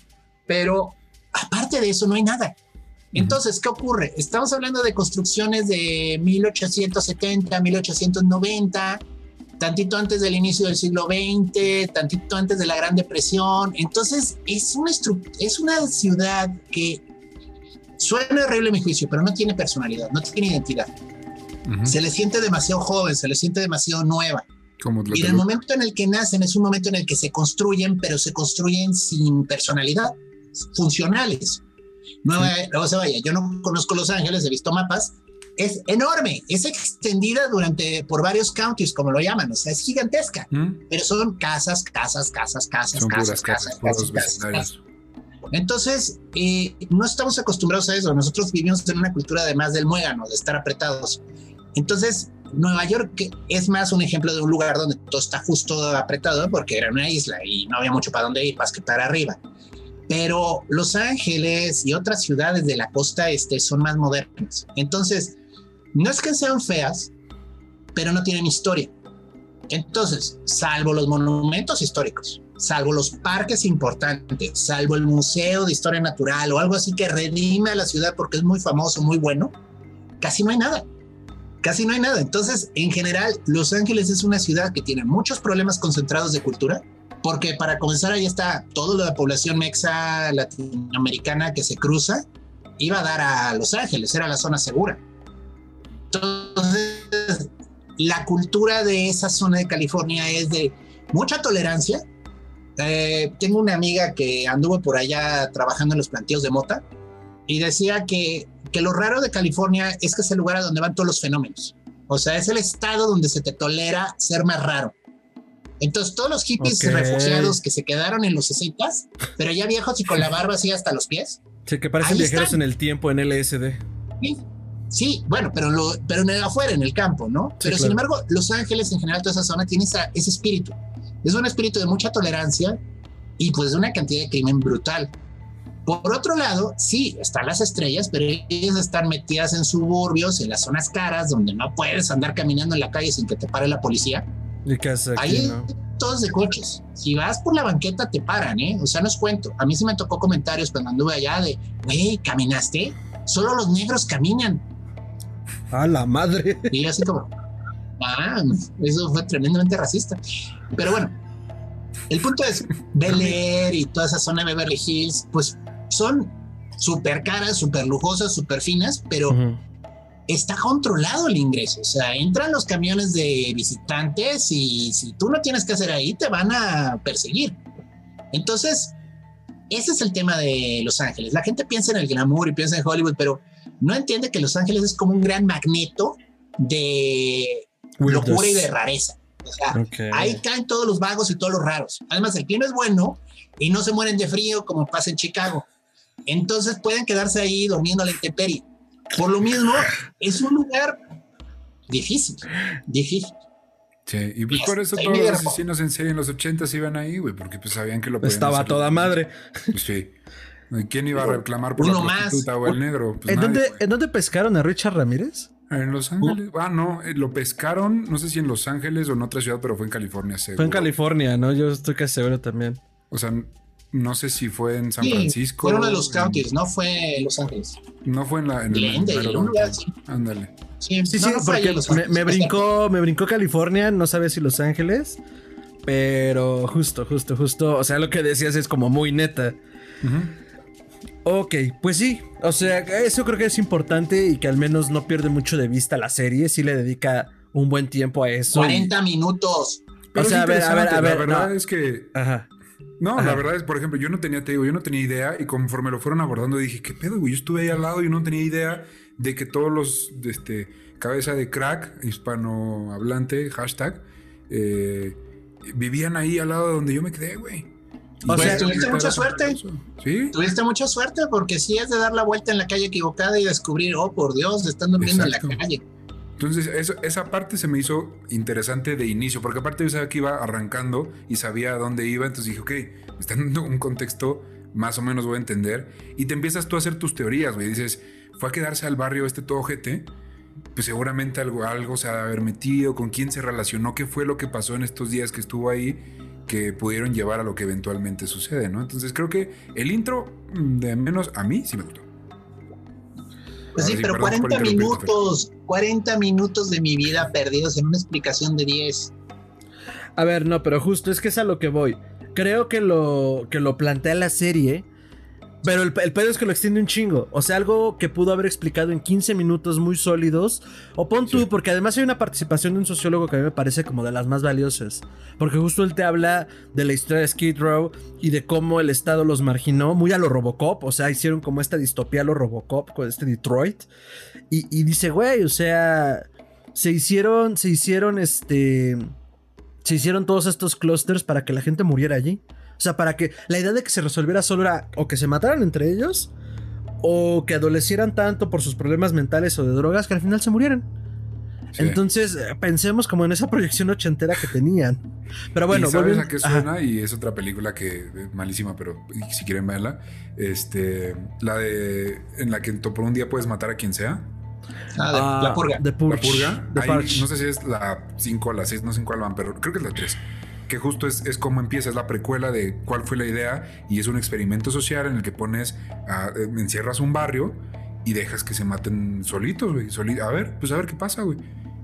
Pero aparte de eso no hay nada. Entonces, ¿qué ocurre? Estamos hablando de construcciones de 1870, 1890, tantito antes del inicio del siglo XX, tantito antes de la Gran Depresión. Entonces, es una, es una ciudad que suena horrible a mi juicio, pero no tiene personalidad, no tiene identidad. Se le siente demasiado joven, se le siente demasiado nueva. y en el momento en el que nacen es un momento en el que se construyen, pero se construyen sin personalidad, funcionales. Nueva, o sea, vaya, yo no conozco Los Ángeles, he visto mapas, es enorme, es extendida durante por varios counties, como lo llaman, o sea, es gigantesca, mm. pero son casas, casas, casas, casas, casas, casas, casas, Entonces, eh, no estamos acostumbrados a eso. Nosotros vivimos en una cultura además del muégano, de estar apretados. Entonces, Nueva York es más un ejemplo de un lugar donde todo está justo apretado porque era una isla y no había mucho para dónde ir, para estar arriba. Pero Los Ángeles y otras ciudades de la costa este son más modernas. Entonces, no es que sean feas, pero no tienen historia. Entonces, salvo los monumentos históricos, salvo los parques importantes, salvo el Museo de Historia Natural o algo así que redime a la ciudad porque es muy famoso, muy bueno, casi no hay nada. Casi no hay nada. Entonces, en general, Los Ángeles es una ciudad que tiene muchos problemas concentrados de cultura, porque para comenzar ahí está toda la población mexa latinoamericana que se cruza, iba a dar a Los Ángeles, era la zona segura. Entonces, la cultura de esa zona de California es de mucha tolerancia. Eh, tengo una amiga que anduvo por allá trabajando en los plantíos de mota y decía que, que lo raro de California es que es el lugar a donde van todos los fenómenos. O sea, es el estado donde se te tolera ser más raro Entonces, todos los hippies Ok. refugiados que se quedaron en los 60 pero ya viejos y con la barba así hasta los pies. Sí, que parecen viajeros están. en el tiempo en LSD. Sí, sí, bueno, pero, lo, pero en el afuera, en el campo, ¿no? pero sin claro. embargo, Los Ángeles en general, toda esa zona tiene esa- ese espíritu. Es un espíritu de mucha tolerancia y pues de una cantidad de crimen brutal. Por otro lado, sí, están las estrellas, pero ellas están metidas en suburbios, en las zonas caras, donde no puedes andar caminando en la calle sin que te pare la policía. ¿Y qué hace aquí, Ahí no? todos de coches. Si vas por la banqueta te paran, ¿eh? O sea, no es cuento. A mí sí me tocó comentarios cuando anduve allá de, güey, ¿caminaste? Solo los negros caminan. ¡A la madre! Y así como, ah, eso fue tremendamente racista. Pero bueno, el punto es, Bel Air y toda esa zona de Beverly Hills, pues son súper caras, súper lujosas, súper finas, pero. Está controlado el ingreso. O sea, entran los camiones de visitantes y si tú no tienes que hacer ahí, te van a perseguir. Entonces, ese es el tema de Los Ángeles. La gente piensa en el glamour y piensa en Hollywood, pero no entiende que Los Ángeles es como un gran magneto de locura y de rareza. O sea, Ok. ahí caen todos los vagos y todos los raros. Además, el clima es bueno y no se mueren de frío como pasa en Chicago. Entonces pueden quedarse ahí durmiendo a la intemperie. Por lo mismo, es un lugar difícil, difícil. Sí, y pues por eso todos los asesinos en serie en los 80 iban ahí, güey, porque pues sabían que lo podían Estaba hacer. toda madre. Pues sí. ¿Quién iba a reclamar por Uno la más. prostituta o el negro? Pues ¿En, nadie, dónde. ¿En dónde pescaron a Richard Ramírez? En Los Ángeles. Ah, no, eh, lo pescaron, no sé si en Los Ángeles o en otra ciudad, pero fue en California, seguro. Fue en California, ¿no? Yo estoy casi seguro también. O sea, no sé si fue en San Sí, Francisco. Fue uno de los en- counties, no fue Los Ángeles. No fue en la. En el Glendale, un lugar. Ándale. Sí, Sí, no, sí, no fue ahí porque en Los me, me brincó, me brincó California, no sabía si Los Ángeles, pero justo, justo, justo, o sea, lo que decías es como muy neta. Ujú. Ok, pues sí, o sea, eso creo que es importante y que al menos no pierde mucho de vista la serie, sí le dedica un buen tiempo a eso. y- 40 minutos. Pero O sea, a ver, a ver, a ver, La verdad no. es que. Ajá. No, Ajá. la verdad es, por ejemplo, yo no tenía, te digo, yo no tenía idea y conforme lo fueron abordando dije, ¿qué pedo, güey? Yo estuve ahí al lado y no tenía idea de que todos los, de este, cabeza de crack, hispanohablante, hashtag, eh, vivían ahí al lado de donde yo me quedé, güey. O sea, tuviste mucha suerte. Sí. Tuviste mucha suerte porque sí es de dar la vuelta en la calle equivocada y descubrir, oh, por Dios, están durmiendo Exacto. en la calle. Entonces, esa parte se me hizo interesante de inicio, porque aparte yo sabía que iba arrancando y sabía a dónde iba, entonces dije, ok, me están dando un contexto, más o menos voy a entender, y te empiezas tú a hacer tus teorías, güey, dices, fue a quedarse al barrio este todo ojete, pues seguramente algo, algo se ha de haber metido, con quién se relacionó, qué fue lo que pasó en estos días que estuvo ahí, que pudieron llevar a lo que eventualmente sucede, ¿no? Entonces creo que el intro, mm, de menos, a mí sí me gustó. Pues sí, pero perdón por 40 interrumpirte, minutos, 40 minutos de mi vida perdidos en una explicación de 10. A ver, no, pero justo es que es a lo que voy. Creo que lo, que lo plantea la serie. Pero el, el pedo es que lo extiende un chingo. O sea, algo que pudo haber explicado en 15 minutos muy sólidos. O pon tú, Sí. porque además hay una participación de un sociólogo que a mí me parece como de las más valiosas. Porque justo él te habla de la historia de Skid Row y de cómo el Estado los marginó, muy a lo Robocop. O sea, hicieron como esta distopía a lo Robocop con este Detroit. Y, y dice, güey, o sea, se hicieron, se hicieron este se hicieron todos estos clusters para que la gente muriera allí. O sea, para que la idea de que se resolviera solo era o que se mataran entre ellos o que adolecieran tanto por sus problemas mentales o de drogas que al final se murieran. Sí. Entonces, eh, pensemos como en esa proyección ochentera que tenían. Pero bueno, ¿Y ¿sabes a qué Ajá. suena? Y es otra película que es malísima, pero si quieren verla, este, la de en la que por un día puedes matar a quien sea. Ah, de- Ah, la purga. The Purge. La purga. The Ahí, Purge. no sé si es la 5 o la 6, no sé en cuál van, pero creo que es la 3. Que justo es, es como empieza, es la precuela de cuál fue la idea y es un experimento social en el que pones, eh, encierras un barrio y dejas que se maten solitos, a ver, pues a ver qué pasa, güey.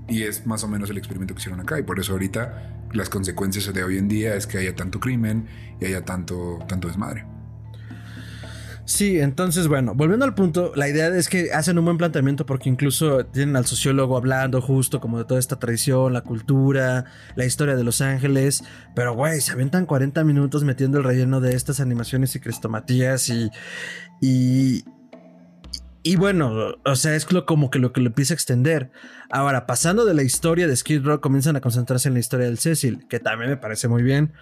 Y es más o menos el experimento que hicieron acá. Y por eso ahorita las consecuencias de hoy en día es que haya tanto crimen y haya tanto, tanto desmadre. Sí, entonces, bueno, volviendo al punto, la idea es que hacen un buen planteamiento porque incluso tienen al sociólogo hablando justo como de toda esta tradición, la cultura, la historia de Los Ángeles, pero güey, se aventan 40 minutos metiendo el relleno de estas animaciones y crestomatías y, y, Y bueno, o sea, es como que lo que lo empieza a extender. Ahora, pasando de la historia de Skid Row, comienzan a concentrarse en la historia del Cecil, que también me parece muy bien.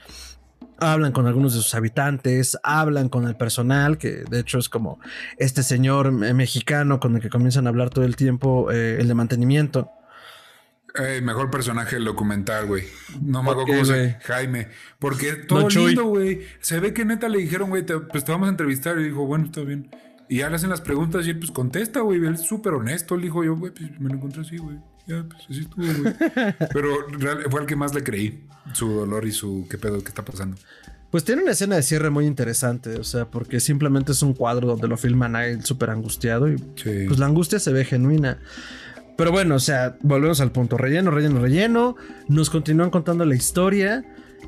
Hablan con algunos de sus habitantes, hablan con el personal, que de hecho es como este señor mexicano con el que comienzan a hablar todo el tiempo, eh, el de mantenimiento. Eh, mejor personaje del documental, güey. No me acuerdo cómo se Jaime. Porque todo lindo, güey. Se ve que neta le dijeron, güey, pues te vamos a entrevistar. Y dijo, bueno, está bien. Y ya le hacen las preguntas y él pues contesta, güey. Él es súper honesto. Él dijo, yo, güey, pues me lo encontré así, güey. Ya, pues así estuvo, güey. Pero fue el que más le creí. Su dolor y su qué pedo que está pasando. Pues tiene una escena de cierre muy interesante, o sea, porque simplemente es un cuadro donde lo filman a él súper angustiado y pues la angustia se ve genuina. Pero bueno, o sea, volvemos al punto. Relleno, relleno, relleno. Nos continúan contando la historia.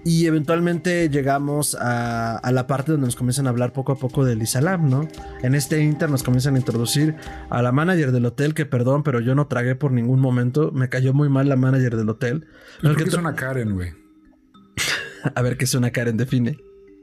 Y eventualmente llegamos a, la parte donde nos comienzan a hablar poco a poco del Isalam, ¿no? En este inter nos comienzan a introducir a la manager del hotel, que perdón, pero yo no tragué por ningún momento. Me cayó muy mal la manager del hotel. ¿Por qué es una Karen, güey? a ver qué es una Karen, define.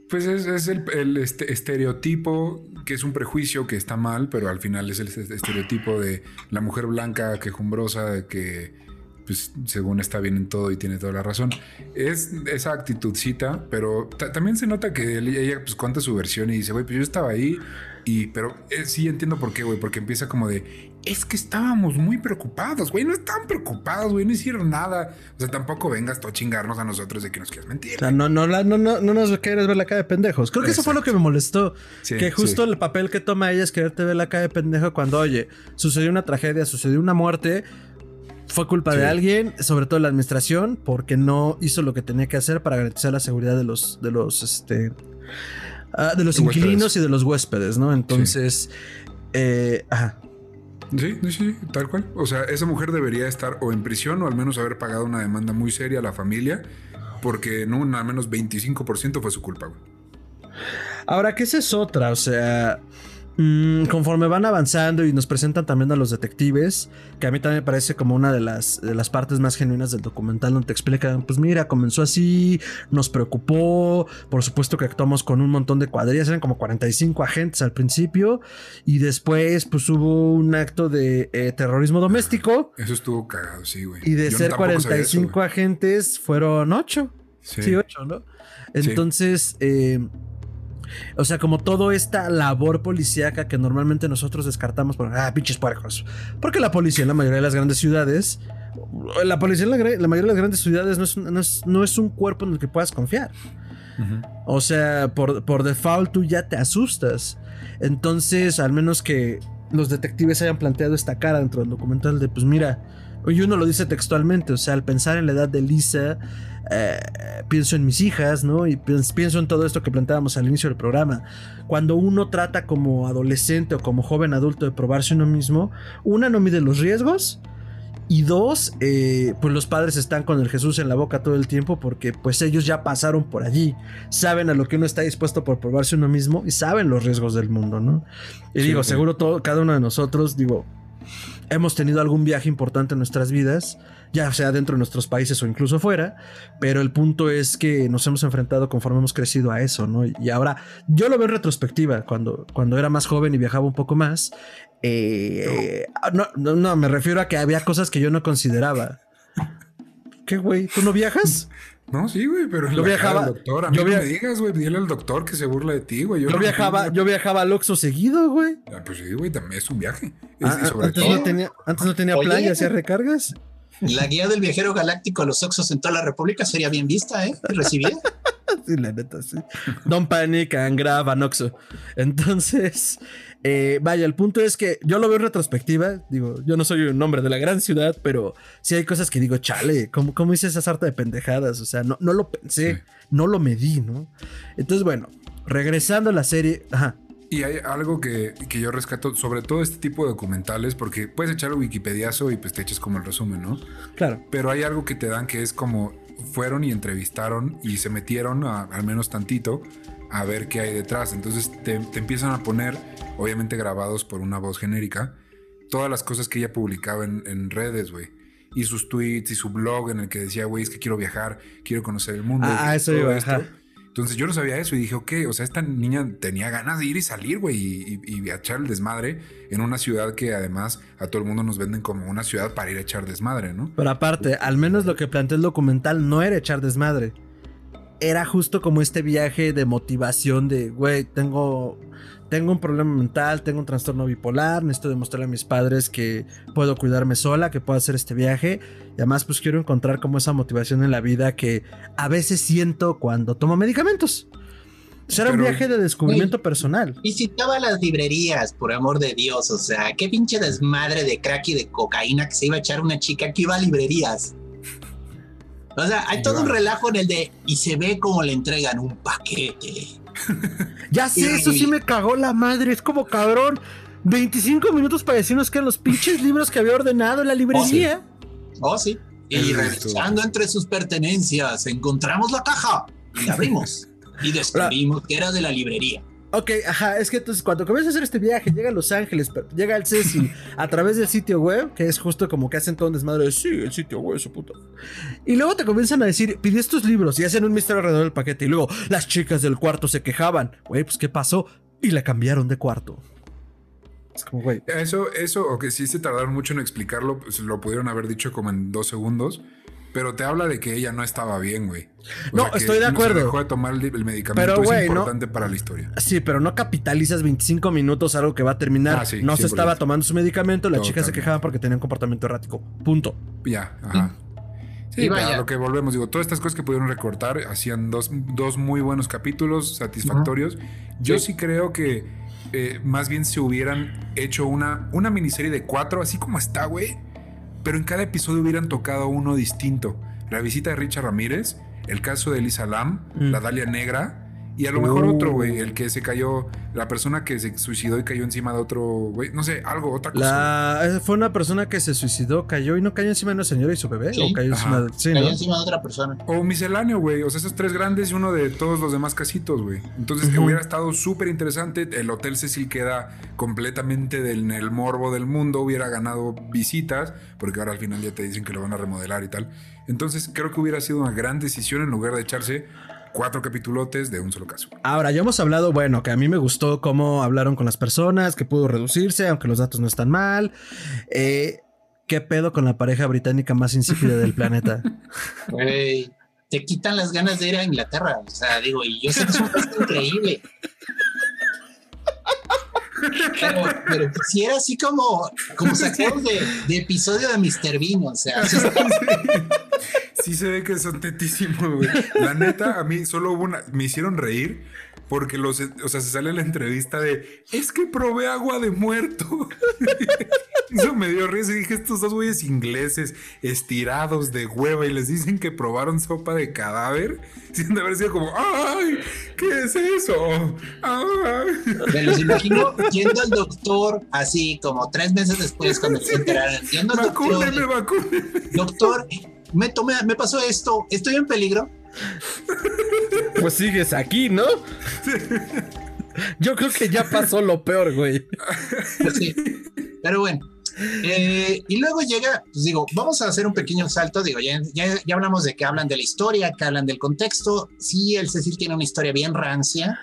Pues es, el, este, estereotipo, que es un prejuicio que está mal, pero al final es el estereotipo de la mujer blanca quejumbrosa que pues según está bien en todo y tiene toda la razón. Es esa actitudcita, pero también se nota que ella pues cuenta su versión y dice, güey, pues yo estaba ahí y, pero eh, sí entiendo por qué, güey, porque empieza como de, es que estábamos muy preocupados, güey, no estaban preocupados, güey, no hicieron nada. O sea, tampoco vengas tú a chingarnos a nosotros de que nos quieras mentir. O sea, no, no, no, no, no nos quieres ver la cara de pendejos. Creo que eso fue lo que me molestó. que justo el papel que toma ella es quererte ver la cara de pendejo cuando, oye, sucedió una tragedia, sucedió una muerte fue culpa de alguien, sobre todo la administración, porque no hizo lo que tenía que hacer para garantizar la seguridad de los, de los, este, ah, de los inquilinos y de los huéspedes, ¿no? Entonces, eh, ajá. Sí, sí, tal cual. O sea, esa mujer debería estar o en prisión o al menos haber pagado una demanda muy seria a la familia, porque no, al menos 25% fue su culpa. Ahora, ¿qué esa es otra? O sea, Mm, conforme van avanzando y nos presentan también a los detectives, que a mí también me parece como una de las, de las partes más genuinas del documental, donde te explican, pues mira, comenzó así, nos preocupó, por supuesto que actuamos con un montón de cuadrillas, eran como 45 agentes al principio, y después pues hubo un acto de eh, terrorismo doméstico. Eso estuvo cagado, sí, güey. Y de ser 45 agentes, fueron 8. Sí, 8, ¿no? Entonces, eh, o sea, como toda esta labor policíaca que normalmente nosotros descartamos por, ah, pinches puercos. Porque la policía en la mayoría de las grandes ciudades, la policía en la, mayoría de las grandes ciudades no es, un cuerpo en el que puedas confiar. O sea, por, por default tú ya te asustas. Entonces, al menos que los detectives hayan planteado esta cara dentro del documental de, pues mira, y uno lo dice textualmente, o sea, al pensar en la edad de Lisa, eh, pienso en mis hijas, ¿no? Y pienso en todo esto que planteábamos al inicio del programa. Cuando uno trata como adolescente o como joven adulto de probarse uno mismo, una no mide los riesgos. Y dos, eh, pues los padres están con el Jesús en la boca todo el tiempo porque pues ellos ya pasaron por allí, saben a lo que uno está dispuesto por probarse uno mismo y saben los riesgos del mundo, ¿no? Y digo, seguro todo, cada uno de nosotros, digo, hemos tenido algún viaje importante en nuestras vidas, ya sea dentro de nuestros países o incluso fuera, pero el punto es que nos hemos enfrentado conforme hemos crecido a eso, ¿no? Y ahora, yo lo veo en retrospectiva, cuando, cuando era más joven y viajaba un poco más, eh, no, no, no, me refiero a que había cosas que yo no consideraba. ¿Qué, güey? ¿Tú no viajas? No, sí, güey, pero yo viajaba. Doctor. A mí yo no me digas, güey, dile al doctor que se burla de ti, güey. Yo, viajaba, yo viajaba al Oxxo seguido, güey. Ah, pues sí, güey, también es un viaje. Ah, antes, no tenía, antes no tenía playa, hacía recargas. La guía del viajero galáctico a los Oxxos en toda la República sería bien vista, ¿eh? Recibía. sí, la neta, sí. Don't panic and grab an Oxxo. Entonces, eh, vaya, el punto es que yo lo veo en retrospectiva. Digo, yo no soy un hombre de la gran ciudad, pero sí hay cosas que digo, chale, ¿cómo, cómo hice esa sarta de pendejadas? O sea, no, no lo pensé, no lo medí, ¿no? Entonces, bueno, regresando a la serie. Ajá. Y hay algo que, que, yo rescato sobre todo este tipo de documentales, porque puedes echar el Wikipediazo y pues te echas como el resumen, ¿no? Claro. Pero hay algo que te dan que es como fueron y entrevistaron y se metieron al menos tantito a ver qué hay detrás. Entonces te, empiezan a poner, obviamente grabados por una voz genérica, todas las cosas que ella publicaba en, redes, güey. Y sus tweets y su blog en el que decía, güey, es que quiero viajar, quiero conocer el mundo. Ah, eso iba, Entonces Entonces yo no sabía eso y dije, ok, o sea, esta niña tenía ganas de ir y salir, güey, y, y, echar el desmadre en una ciudad que además a todo el mundo nos venden como una ciudad para ir a echar desmadre, ¿no? Pero aparte, al menos lo que plantea el documental no era echar desmadre. Era justo como este viaje de motivación de, güey, tengo tengo un problema mental, tengo un trastorno bipolar, necesito demostrarle a mis padres que puedo cuidarme sola, que puedo hacer este viaje. Y además, pues quiero encontrar como esa motivación en la vida que a veces siento cuando tomo medicamentos. Será un viaje de descubrimiento personal. Visitaba las librerías, por amor de Dios. O sea, qué pinche desmadre de crack y de cocaína que se iba a echar una chica que iba a librerías. O sea, hay todo un relajo en el de y se ve como le entregan un paquete ya sé, eso sí me cagó la madre. Es como cabrón. 25 minutos para decirnos que eran los pinches libros que había ordenado en la librería. Oh, sí. Oh, y revisando entre sus pertenencias, encontramos la caja y la abrimos. y descubrimos que era de la librería. Ok, ajá, es que entonces cuando comienzas a hacer este viaje, llega a Los Ángeles, llega al Cecil a través del sitio web, que es justo como que hacen todo un desmadre de sí, el sitio web, su puto. Y luego te comienzan a decir, pide estos libros y hacen un misterio alrededor del paquete. Y luego las chicas del cuarto se quejaban, güey, pues ¿qué pasó? Y la cambiaron de cuarto. Es como, güey. Eso, eso, o que sí se tardaron mucho en explicarlo, pues lo pudieron haber dicho como en dos segundos. Pero te habla de que ella no estaba bien, güey. no, estoy de acuerdo. Se dejó de tomar el, medicamento. Pero, es importante para la historia. Sí, pero no capitalizas 25 minutos algo que va a terminar. Ah, no se estaba tomando su medicamento, la chica se quejaba porque tenía un comportamiento errático. Punto. Ya, ajá. Sí, vaya. lo que volvemos, digo, todas estas cosas que pudieron recortar hacían dos, muy buenos capítulos satisfactorios. Yo sí, creo que eh, más bien se hubieran hecho una, una miniserie de cuatro, así como está, güey pero en cada episodio hubieran tocado uno distinto. La visita de Richard Ramírez, el caso de Elisa Lam, mm. la Dalia Negra, y a lo mejor otro, güey, el que se cayó, la persona que se suicidó y cayó encima de otro, güey, no sé, algo, otra cosa. Eh, fue una persona que se suicidó, cayó y no cayó encima de una señora y su bebé. ¿O cayó, encima de, cayó encima de otra persona. O misceláneo, güey. O sea, esos tres grandes y uno de todos los demás casitos, güey. Entonces, hubiera estado súper interesante. El Hotel Cecil queda completamente del, en el morbo del mundo. Hubiera ganado visitas, porque ahora al final ya te dicen que lo van a remodelar y tal. Entonces, creo que hubiera sido una gran decisión en lugar de echarse cuatro capitulotes de un solo caso. Ahora, ya hemos hablado, bueno, que a mí me gustó cómo hablaron con las personas, que pudo reducirse, aunque los datos no están mal. Eh, ¿Qué pedo con la pareja británica más insípida del planeta? Te quitan las ganas de ir a Inglaterra. O sea, digo, y yo sé que es un increíble. Pero, pero si era así como, como de, episodio de Mr. Bean, o sea. Sí se ve que son tetísimos, güey. La neta, a mí solo hubo una. Me hicieron reír porque los, o sea, se sale la entrevista de es que probé agua de muerto. Eso me dio risa y dije, estos dos güeyes ingleses estirados de hueva y les dicen que probaron sopa de cadáver, sin haber sido como, ¡ay! ¿Qué es eso? Me los imagino yendo al doctor así como tres meses después cuando se enteraron. Yendo al doctor. Doctor, me tomé, me pasó esto, estoy en peligro. Pues sigues aquí, ¿no? Yo creo que ya pasó lo peor, güey. Pues sí. Pero bueno. Eh, y luego llega, pues digo, vamos a hacer un pequeño salto. Digo, ya, ya, hablamos de que hablan de la historia, que hablan del contexto. Sí, el Cecil tiene una historia bien rancia.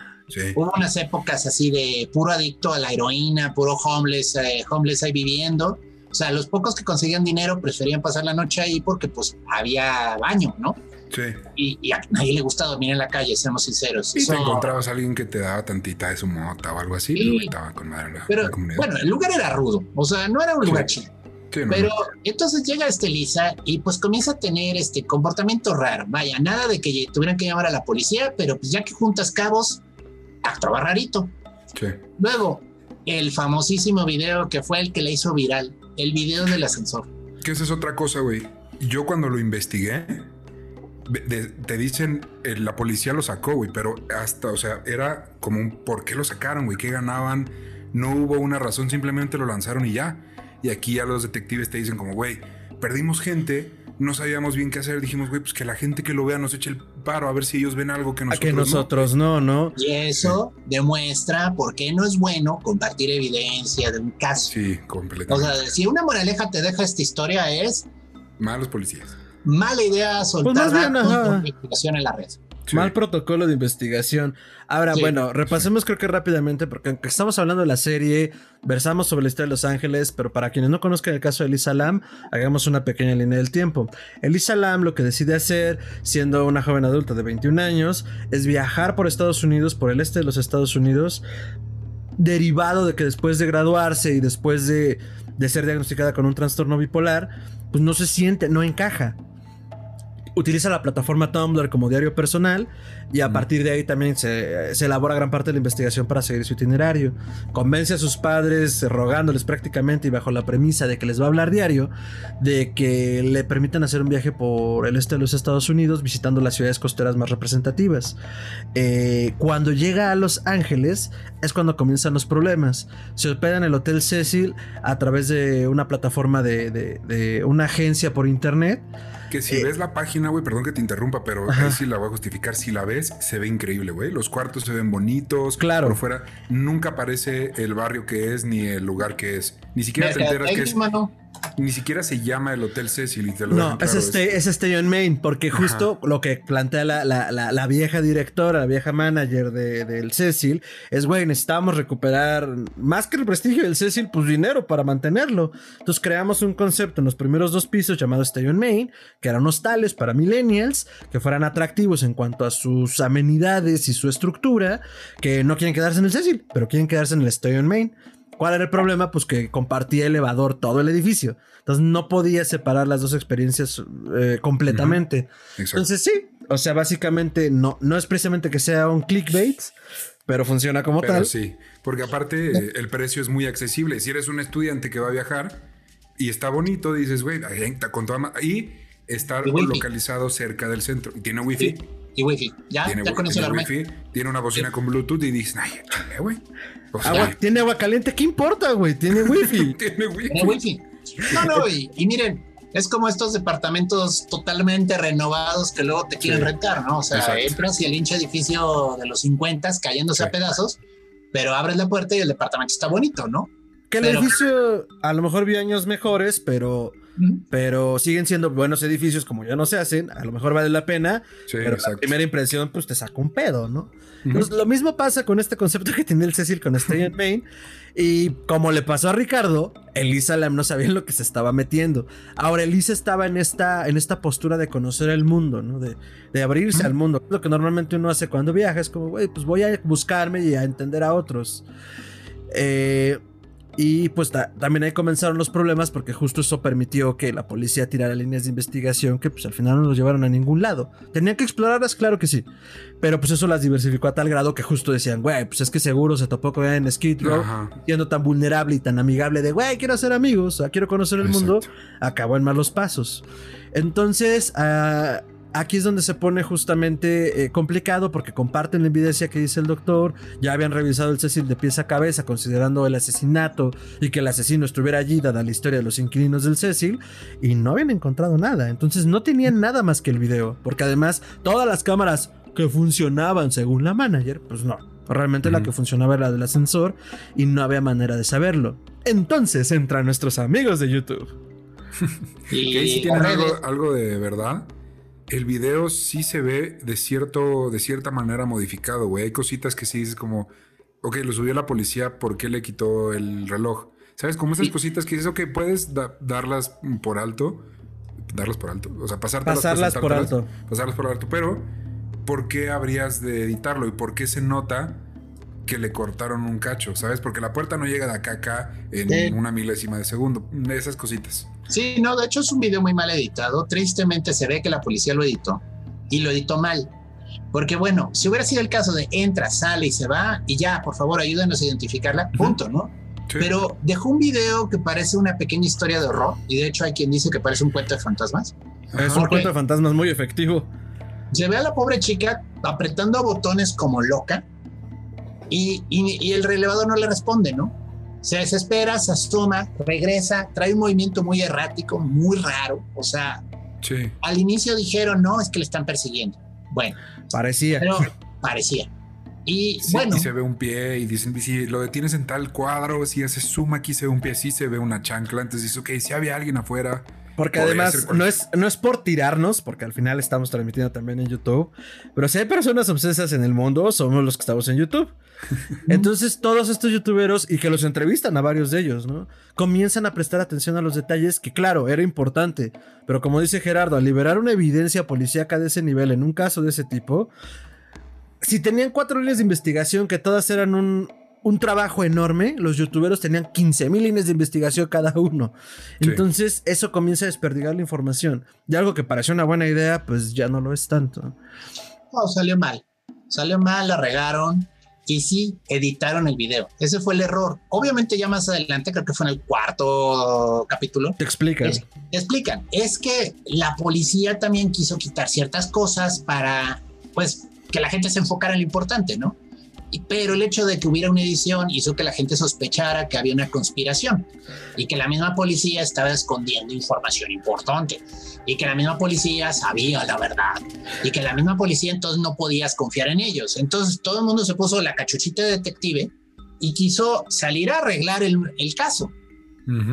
Hubo unas épocas así de puro adicto a la heroína, puro homeless, eh, homeless ahí viviendo. O sea, los pocos que conseguían dinero preferían pasar la noche ahí porque pues había baño, ¿no? Sí. Y, a nadie le gustaba dormir en la calle, seamos sinceros. Y te encontrabas a alguien que te daba tantita de su mota o algo así, y, estaba con madre pero, Bueno, el lugar era rudo, o sea, no era un lugar chido. pero entonces llega este Lisa y pues comienza a tener este comportamiento raro. Vaya, nada de que tuvieran que llamar a la policía, pero pues ya que juntas cabos, actuaba rarito. Sí. Te el famosísimo video que fue el que le hizo viral, el video del ascensor. Que esa es otra cosa, güey. Yo cuando lo investigué, te dicen, eh, la policía lo sacó, güey, pero hasta, o sea, era como un, ¿por qué lo sacaron, güey? ¿Qué ganaban? No hubo una razón, simplemente lo lanzaron y ya. Y aquí ya los detectives te dicen como, güey, perdimos gente, no sabíamos bien qué hacer, dijimos, güey, pues que la gente que lo vea nos eche el paro, a ver si ellos ven algo que nosotros, a que nosotros no, ¿no? Y eso demuestra por qué no es bueno compartir evidencia de un caso. Sí, completamente. O sea, si una moraleja te deja esta historia es... Malos policías. Mala idea soltar pues en la red. Mal protocolo de investigación. Ahora, bueno, repasemos creo que rápidamente, porque aunque estamos hablando de la serie, versamos sobre la historia de Los Ángeles, pero para quienes no conozcan el caso de Elisa Lam, hagamos una pequeña línea del tiempo. Elisa Lam lo que decide hacer, siendo una joven adulta de 21 años, es viajar por Estados Unidos, por el este de los Estados Unidos, derivado de que después de graduarse y después de, de ser diagnosticada con un trastorno bipolar, pues no se siente, no encaja utiliza la plataforma Tumblr como diario personal y a partir de ahí también se, elabora gran parte de la investigación para seguir su itinerario. Convence a sus padres rogándoles prácticamente y bajo la premisa de que les va a hablar diario, de que le permitan hacer un viaje por el este de los Estados Unidos visitando las ciudades costeras más representativas. Eh, cuando llega a Los Ángeles es cuando comienzan los problemas. Se hospeda en el Hotel Cecil a través de una plataforma de, de una agencia por internet. Que si eh, ves la página, güey, perdón que te interrumpa, pero ahí sí la voy a justificar. Si la ves, se ve increíble, güey. Los cuartos se ven bonitos. Claro. Por fuera nunca aparece el barrio que es ni el lugar que es. Ni siquiera te enteras que es. Ni siquiera se llama el Hotel Cecil y te lo No, es, este, es este en Main, porque justo lo que plantea la, la, la, vieja directora, la vieja manager de, del Cecil, es, güey, necesitamos recuperar más que el prestigio del Cecil, pues dinero para mantenerlo. Entonces creamos un concepto en los primeros dos pisos llamado Stay on Main, que eran hostales para millennials, que fueran atractivos en cuanto a sus amenidades y su estructura, que no quieren quedarse en el Cecil, pero quieren quedarse en el Stay on Main. ¿Cuál era el problema? Pues que compartía elevador todo el edificio. Entonces no podía separar las dos experiencias eh, completamente. Entonces sí, o sea, básicamente no, no es precisamente que sea un clickbait, pero funciona como pero tal. Sí, porque aparte el precio es muy accesible. Si eres un estudiante que va a viajar y está bonito, dices, güey, con toda y está localizado cerca del centro y tiene wifi. Y wifi, ya, tiene, ya con tiene wifi, tiene una bocina con Bluetooth y dices, ay, güey. tiene agua caliente, ¿qué importa, güey? Tiene wifi. tiene wifi. Tiene wifi. No, no, y, miren, es como estos departamentos totalmente renovados que luego te quieren rentar, ¿no? O sea, entras y el hinche edificio de los 50 cayéndose a pedazos, pero abres la puerta y el departamento está bonito, ¿no? Que el edificio a lo mejor vio años mejores, pero pero siguen siendo buenos edificios como ya no se hacen, a lo mejor vale la pena, pero la primera impresión pues te saca un pedo, ¿no? lo mismo pasa con este concepto que tiene el Cecil con Stay in Main y como le pasó a Ricardo, Elisa Lam no sabía en lo que se estaba metiendo. Ahora Elisa estaba en esta, en esta postura de conocer el mundo, ¿no? De, de abrirse al mundo. Lo que normalmente uno hace cuando viaja es como, güey, pues voy a buscarme y a entender a otros. Eh, y pues también ahí comenzaron los problemas porque justo eso permitió que la policía tirara líneas de investigación que pues al final no los llevaron a ningún lado. Tenían que explorarlas, claro que sí. Pero pues eso las diversificó a tal grado que justo decían, güey, pues es que seguro se topó con en Skid Row, siendo tan vulnerable y tan amigable de, güey, quiero hacer amigos, quiero conocer el mundo, acabó en malos pasos. Entonces, uh, Aquí es donde se pone justamente eh, complicado porque comparten la evidencia que dice el doctor, ya habían revisado el Cecil de pies a cabeza considerando el asesinato y que el asesino estuviera allí dada la historia de los inquilinos del Cecil y no habían encontrado nada, entonces no tenían nada más que el video, porque además todas las cámaras que funcionaban según la manager, pues no, realmente la que funcionaba era la del ascensor y no había manera de saberlo. Entonces entran nuestros amigos de YouTube. y sí tienen algo, algo de verdad el video sí se ve de, cierto, de cierta manera modificado, güey. Hay cositas que sí dices como, ok, lo subió la policía, ¿por qué le quitó el reloj? ¿Sabes? Como esas cositas que dices, ok, puedes darlas por alto. Darlas por alto. O sea, pasártelas, pasarlas por alto. Pasarlas por alto. Pero, ¿por qué habrías de editarlo? ¿Y por qué se nota que le cortaron un cacho? ¿Sabes? Porque la puerta no llega de acá a acá en una milésima de segundo. Esas cositas. Sí, no, de hecho es un video muy mal editado. Tristemente se ve que la policía lo editó y lo editó mal. Porque bueno, si hubiera sido el caso de entra, sale y se va y ya, por favor, ayúdenos a identificarla, punto, ¿no? Pero dejó un video que parece una pequeña historia de horror y de hecho hay quien dice que parece un cuento de fantasmas. Es un cuento de fantasmas muy efectivo. Se ve a la pobre chica apretando botones como loca y, y el relevador no le responde, ¿no? Se desespera, se asoma, regresa, trae un movimiento muy errático, muy raro. O sea, al inicio dijeron, no, es que le están persiguiendo. Bueno, parecía. Pero parecía. Y bueno. Y se ve un pie y dicen, si lo detienes en tal cuadro, si hace suma aquí se ve un pie, sí se ve una chancla. Entonces dice, ok, si había alguien afuera. Porque además no es, no es por tirarnos, porque al final estamos transmitiendo también en YouTube, pero si hay personas obsesas en el mundo, somos los que estamos en YouTube. Entonces todos estos youtuberos, y que los entrevistan a varios de ellos, ¿no? Comienzan a prestar atención a los detalles que claro, era importante, pero como dice Gerardo, al liberar una evidencia policíaca de ese nivel en un caso de ese tipo, si tenían cuatro líneas de investigación que todas eran un, un trabajo enorme, los youtuberos tenían 15 mil líneas de investigación cada uno. Entonces eso comienza a desperdigar la información. Y algo que pareció una buena idea, pues ya no lo es tanto. No, salió mal. Salió mal, la regaron y sí editaron el video. Ese fue el error. Obviamente ya más adelante, creo que fue en el cuarto capítulo. Te explican. explican. Es que la policía también quiso quitar ciertas cosas para, pues, que la gente se enfocara en lo importante, ¿no? pero el hecho de que hubiera una edición hizo que la gente sospechara que había una conspiración y que la misma policía estaba escondiendo información importante y que la misma policía sabía la verdad y que la misma policía entonces no podías confiar en ellos. Entonces todo el mundo se puso la cachuchita de detective y quiso salir a arreglar el, caso.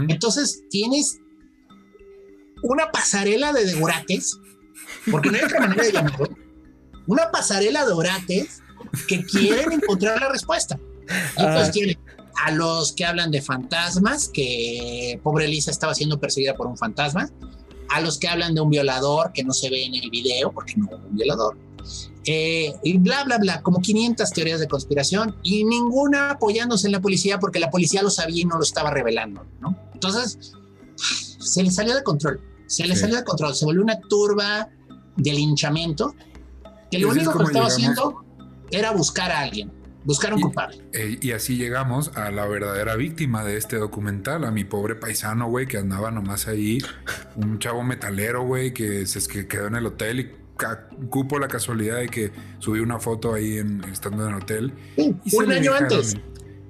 Entonces tienes una pasarela de devorates, porque no hay otra manera de llamarlo, una pasarela de orates que quieren encontrar la respuesta. Y pues ah. tienen a los que hablan de fantasmas, que pobre Lisa estaba siendo perseguida por un fantasma, a los que hablan de un violador que no se ve en el video, porque no un violador, eh, y bla, bla, bla, como 500 teorías de conspiración y ninguna apoyándose en la policía porque la policía lo sabía y no lo estaba revelando, ¿no? Entonces, se le salió de control, se le salió de control, se volvió una turba de linchamiento que lo único que estaba haciendo era buscar a alguien, buscar un culpable. Eh, y así llegamos a la verdadera víctima de este documental, a mi pobre paisano, güey, que andaba nomás ahí, un chavo metalero, güey, que se que quedó en el hotel y cupo la casualidad de que subió una foto ahí en, estando en el hotel. un año antes.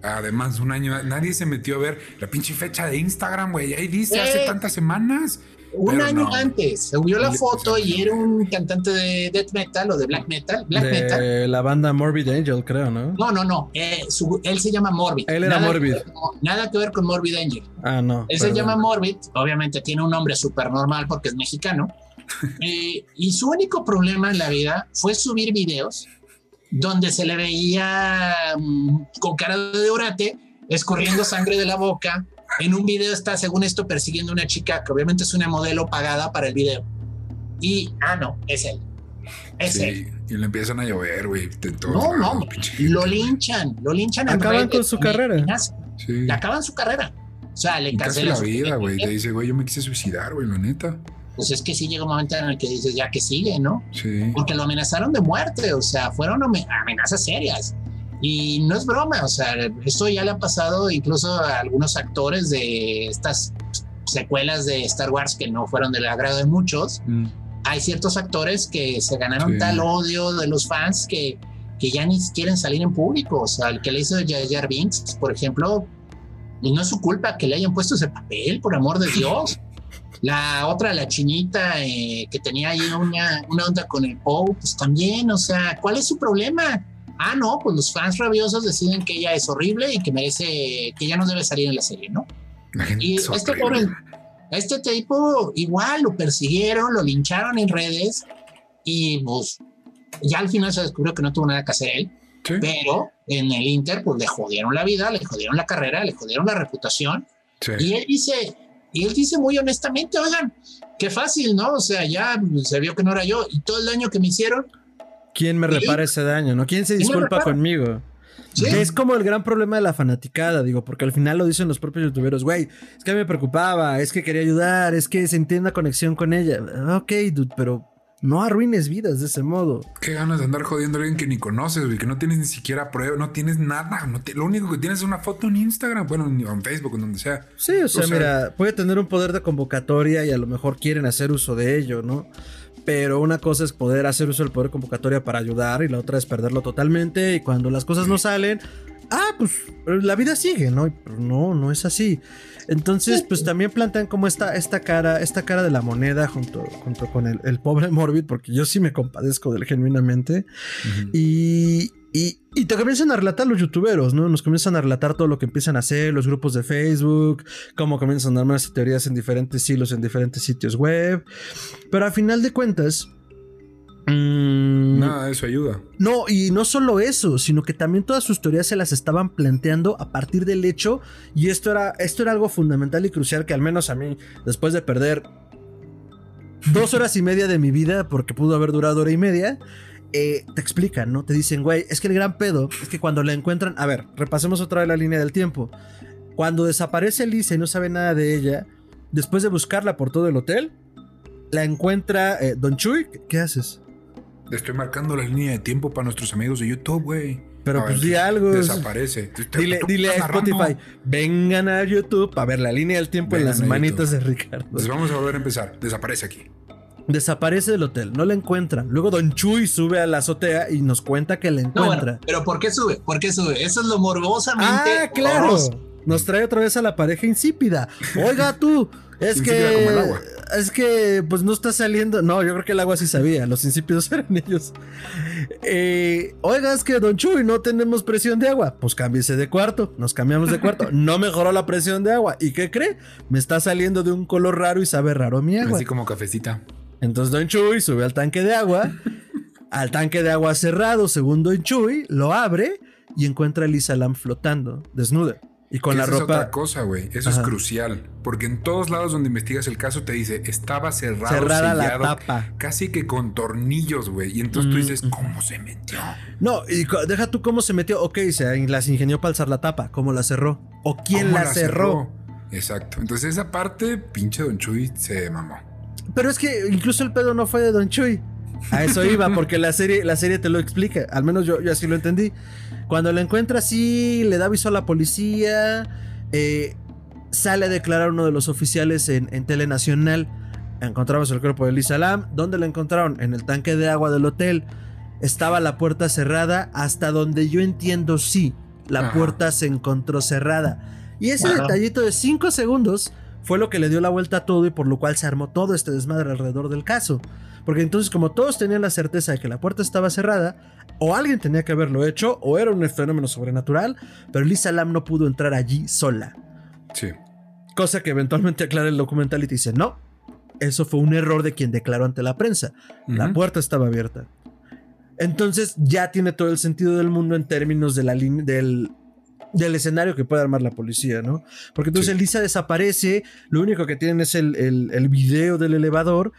Además, un año, nadie se metió a ver la pinche fecha de Instagram, güey. Ahí dice, hace tantas semanas. Un año antes se vio la foto y era un cantante de death metal o de black metal. Black de la banda Morbid Angel, creo, ¿no? No, no, no. Eh, él se llama Morbid. Él era Morbid. nada que ver con Morbid Angel. Ah, no. Él se llama Morbid. Obviamente tiene un nombre súper normal porque es mexicano. Eh, y su único problema en la vida fue subir videos donde se le veía mm, con cara de orate, escurriendo sangre de la boca, en un video está, según esto, persiguiendo a una chica que obviamente es una modelo pagada para el video. Y, ah, no, es él. Es él. Y le empiezan a llover, güey. No, no, lo linchan, lo linchan. Acaban con su carrera. Sí. Le acaban su carrera. O sea, le cancelan la vida, güey. Te dice, güey, yo me quise suicidar, güey, la neta. Pues es que sí llega un momento en el que dices, ya que sigue, ¿no? Sí. Porque lo amenazaron de muerte, o sea, fueron amenazas serias. Y no es broma, o sea, esto ya le ha pasado incluso a algunos actores de estas secuelas de Star Wars que no fueron del agrado de muchos. Mm. Hay ciertos actores que se ganaron tal odio de los fans que, que ya ni quieren salir en público. O sea, el que le hizo Jar Jar Binks, por ejemplo, y no es su culpa que le hayan puesto ese papel, por amor de Dios. La otra, la chinita, eh, que tenía ahí una, una onda con el Poe, pues también, o sea, ¿cuál es su problema? Ah, no, pues los fans rabiosos deciden que ella es horrible y que merece, que ya no debe salir en la serie, ¿no? y este pobre, este tipo igual lo persiguieron, lo lincharon en redes y pues ya al final se descubrió que no tuvo nada que hacer él. Pero en el Inter, pues le jodieron la vida, le jodieron la carrera, le jodieron la reputación. Y él dice, y él dice muy honestamente, oigan, qué fácil, ¿no? O sea, ya se vio que no era yo y todo el daño que me hicieron, ¿Quién me repara ese daño? ¿No? ¿Quién se disculpa conmigo? es como el gran problema de la fanaticada, digo, porque al final lo dicen los propios youtuberos, güey, es que me preocupaba, es que quería ayudar, es que sentí una conexión con ella. Ok, dude, pero no arruines vidas de ese modo. Qué ganas de andar jodiendo a alguien que ni conoces, güey, que no tienes ni siquiera prueba, no tienes nada. lo único que tienes es una foto en Instagram, bueno, en Facebook, en donde sea. Sí, o sea, mira, puede tener un poder de convocatoria y a lo mejor quieren hacer uso de ello, ¿no? Pero una cosa es poder hacer uso del poder convocatoria para ayudar y la otra es perderlo totalmente. Y cuando las cosas no salen, ah, pues la vida sigue, ¿no? no, no es así. Entonces, pues también plantean como esta, esta cara, esta cara de la moneda junto, junto con el, pobre Morbid, porque yo sí me compadezco de él genuinamente. Y Y, y, te comienzan a relatar los youtuberos, ¿no? Nos comienzan a relatar todo lo que empiezan a hacer, los grupos de Facebook, cómo comienzan a armar teorías en diferentes hilos, en diferentes sitios web. Pero a final de cuentas, Mm, Nada, eso ayuda. No, y no solo eso, sino que también todas sus teorías se las estaban planteando a partir del hecho, y esto era, esto era algo fundamental y crucial que al menos a mí, después de perder dos horas y media de mi vida, porque pudo haber durado hora y media, eh, te explican, ¿no? Te dicen, güey, es que el gran pedo es que cuando la encuentran, a ver, repasemos otra vez la línea del tiempo. Cuando desaparece Lisa y no sabe nada de ella, después de buscarla por todo el hotel, la encuentra eh, Don Chuy. ¿Qué haces? estoy marcando la línea de tiempo para nuestros amigos de YouTube, güey. Pero pues di algo. Desaparece. Dile, dile a Spotify, vengan a YouTube a ver la línea del tiempo en las manitas de Ricardo. Entonces vamos a volver a empezar. Desaparece aquí. Desaparece del hotel, no la encuentran. Luego Don Chuy sube a la azotea y nos cuenta que la encuentra. pero ¿por qué sube? ¿Por qué sube? Eso es lo morbosamente. Ah, claro. Nos trae otra vez a la pareja insípida. Oiga tú, es que. Es que, pues no está saliendo. No, yo creo que el agua sí sabía. Los insípidos eran ellos. Eh, oiga, es que Don Chuy, no tenemos presión de agua. Pues cámbiese de cuarto. Nos cambiamos de cuarto. No mejoró la presión de agua. ¿Y qué cree? Me está saliendo de un color raro y sabe raro mi agua. Así como cafecita. Entonces Don Chuy sube al tanque de agua. al tanque de agua cerrado, según Don Chuy, lo abre y encuentra a Lisa Lam flotando, desnuda. Y con la ropa. Es otra cosa, güey. Eso es crucial. Porque en todos lados donde investigas el caso te dice, estaba cerrado, Cerrada la tapa. Casi que con tornillos, güey. Y entonces tú dices, ¿cómo se metió? No, y deja tú cómo se metió. Ok, se las ingenió para alzar la tapa. ¿Cómo la cerró? ¿O quién la, cerró? Exacto. Entonces esa parte, pinche Don Chuy se mamó. Pero es que incluso el pedo no fue de Don Chuy. A eso iba, porque la serie, la serie te lo explica. Al menos yo, yo así lo entendí. Cuando lo encuentra así, le da aviso a la policía. Eh, sale a declarar uno de los oficiales en, en Telenacional. Encontramos el cuerpo de Lisa Lam. ¿Dónde lo encontraron? En el tanque de agua del hotel. Estaba la puerta cerrada. Hasta donde yo entiendo, sí. La puerta se encontró cerrada. Y ese detallito de 5 segundos fue lo que le dio la vuelta a todo y por lo cual se armó todo este desmadre alrededor del caso. Porque entonces como todos tenían la certeza de que la puerta estaba cerrada, o alguien tenía que haberlo hecho, o era un fenómeno sobrenatural, pero Lisa Lam no pudo entrar allí sola. Sí. Cosa que eventualmente aclara el documental y te dice, no, eso fue un error de quien declaró ante la prensa. La puerta estaba abierta. Entonces ya tiene todo el sentido del mundo en términos de la del, del escenario que puede armar la policía, ¿no? Porque entonces Lisa desaparece, lo único que tienen es el, el, el video del elevador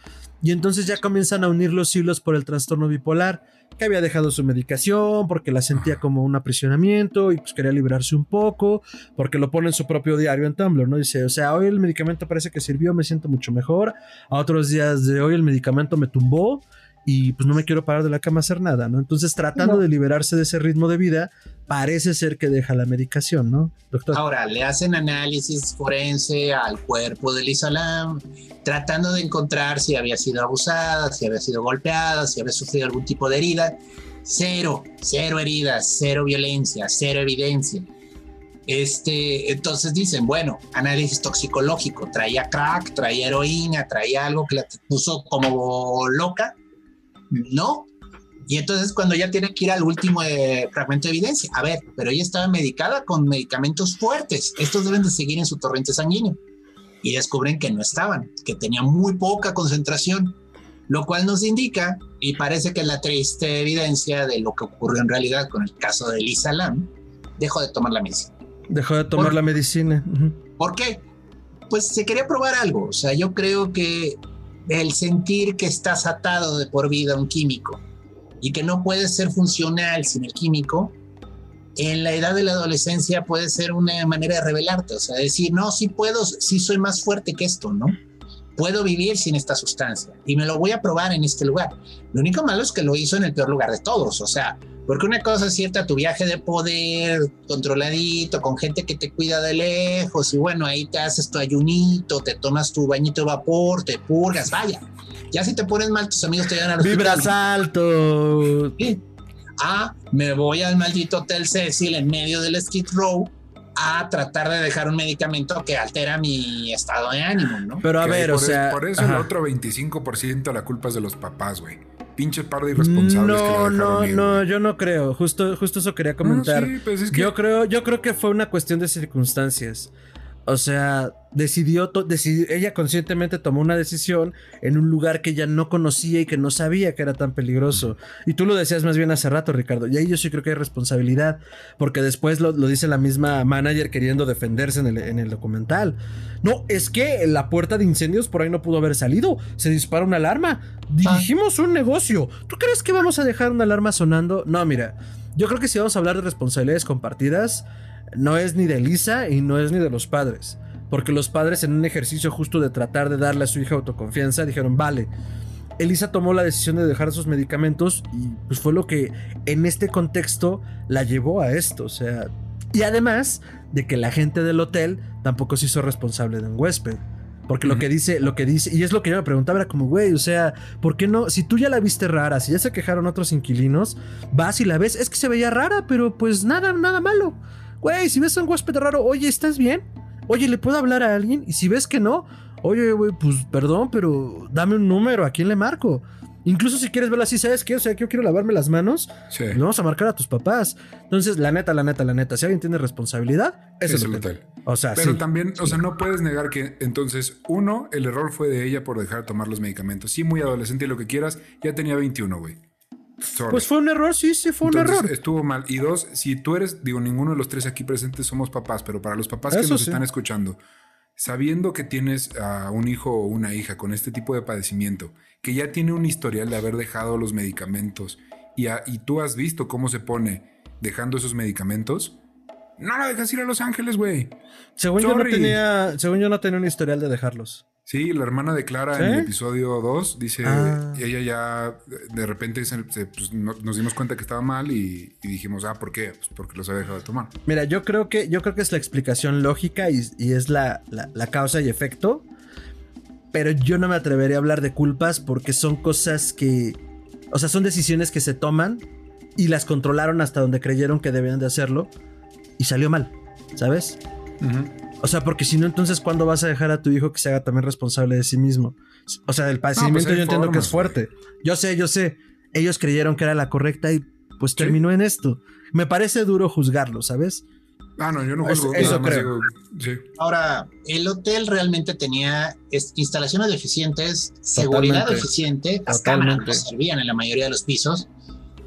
y entonces ya comienzan a unir los hilos por el trastorno bipolar, que había dejado su medicación porque la sentía como un aprisionamiento y pues quería liberarse un poco, porque lo pone en su propio diario en Tumblr, ¿no? Dice, o sea, hoy el medicamento parece que sirvió, me siento mucho mejor, a otros días de hoy el medicamento me tumbó y pues no me quiero parar de la cama a hacer nada, ¿no? Entonces tratando de liberarse de ese ritmo de vida, parece ser que deja la medicación, ¿no, doctor? Ahora, le hacen análisis forense al cuerpo de Lisa Lam, tratando de encontrar si había sido abusada, si había sido golpeada, si había sufrido algún tipo de herida. Cero, cero heridas, cero violencia, cero evidencia. Este, entonces dicen, bueno, análisis toxicológico, traía crack, traía heroína, traía algo que la puso como loca no. Y entonces cuando ya tiene que ir al último eh, fragmento de evidencia, a ver, pero ella estaba medicada con medicamentos fuertes, estos deben de seguir en su torrente sanguíneo. Y descubren que no estaban, que tenía muy poca concentración, lo cual nos indica, y parece que la triste evidencia de lo que ocurrió en realidad con el caso de Lisa Lam, dejó de tomar la medicina. Dejó de tomar la medicina. ¿Por qué? Pues se quería probar algo, o sea, yo creo que el sentir que estás atado de por vida a un químico y que no puedes ser funcional sin el químico, en la edad de la adolescencia puede ser una manera de revelarte, o sea, decir, no, sí puedo, sí soy más fuerte que esto, ¿no? Puedo vivir sin esta sustancia y me lo voy a probar en este lugar. Lo único malo es que lo hizo en el peor lugar de todos, o sea, porque una cosa es cierta, tu viaje de poder, controladito, con gente que te cuida de lejos, y bueno, ahí te haces tu ayunito, te tomas tu bañito de vapor, te purgas, vaya. Ya si te pones mal, tus amigos te llevan a los Vibras alto. Ah, me voy al maldito Hotel Cecil en medio del Skid Row a tratar de dejar un medicamento que altera mi estado de ánimo, ¿no? Pero a ver, o sea. por eso el otro 25% la culpa es de los papás, güey. Pinche par de irresponsables. No, no, no, yo no creo. Justo, justo eso quería comentar. Pues yo creo, yo creo que fue una cuestión de circunstancias. O sea, decidió, ella conscientemente tomó una decisión en un lugar que ella no conocía y que no sabía que era tan peligroso. Y tú lo decías más bien hace rato, Ricardo. Y ahí yo sí creo que hay responsabilidad, porque después lo, dice la misma manager queriendo defenderse en el, documental. No, es que la puerta de incendios por ahí no pudo haber salido. Se dispara una alarma. Dirigimos un negocio. ¿Tú crees que vamos a dejar una alarma sonando? No, mira. Yo creo que si vamos a hablar de responsabilidades compartidas, no es ni de Lisa y no es ni de los padres. Porque los padres en un ejercicio justo de tratar de darle a su hija autoconfianza dijeron, vale, Elisa tomó la decisión de dejar sus medicamentos y pues fue lo que en este contexto la llevó a esto. O sea, y además de que la gente del hotel tampoco se hizo responsable de un huésped. Porque lo que dice, lo que dice, y es lo que yo me preguntaba, era como, güey, o sea, ¿por qué no? Si tú ya la viste rara, si ya se quejaron otros inquilinos, vas y la ves, es que se veía rara, pero pues nada, nada malo. Güey, si ves a un huésped raro, oye, ¿estás bien? Oye, ¿le puedo hablar a alguien? Y si ves que no, oye, güey, pues perdón, pero dame un número, ¿a quién le marco? Incluso si quieres verlo así, ¿sabes qué? O sea, que yo quiero lavarme las manos. Sí. Le vamos a marcar a tus papás. Entonces, la neta, la neta, la neta, si alguien tiene responsabilidad, es el hotel. O sea, Pero también, o sea, no puedes negar que entonces, uno, el error fue de ella por dejar de tomar los medicamentos. Sí, muy adolescente y lo que quieras, ya tenía 21, güey. Pues fue un error, sí, sí, fue un error. Estuvo mal. Y dos, si tú eres, digo, ninguno de los tres aquí presentes somos papás, pero para los papás que nos están escuchando, sabiendo que tienes a un hijo o una hija con este tipo de padecimiento, que ya tiene un historial de haber dejado los medicamentos y, y tú has visto cómo se pone dejando esos medicamentos, no la dejas ir a Los Ángeles, güey. Según yo no tenía, según yo no tenía un historial de dejarlos. Sí, la hermana de Clara en el episodio 2 dice, ah. ella ya de repente pues, nos dimos cuenta que estaba mal y, dijimos, ah, ¿por qué? Pues porque los había dejado de tomar. Mira, yo creo que, yo creo que es la explicación lógica y, es la, la, causa y efecto, pero yo no me atrevería a hablar de culpas porque son cosas que, o sea, son decisiones que se toman y las controlaron hasta donde creyeron que debían de hacerlo y salió mal, ¿sabes? O sea, porque si no, entonces, ¿cuándo vas a dejar a tu hijo que se haga también responsable de sí mismo? O sea, el pues padecimiento yo entiendo que es fuerte. Yo sé, yo sé. Ellos creyeron que era la correcta y pues terminó en esto. Me parece duro juzgarlo, ¿sabes? Ah, no, yo no juzgo. Eso, creo. Ahora, el hotel realmente tenía instalaciones deficientes, seguridad deficiente, las cámaras no servían en la mayoría de los pisos.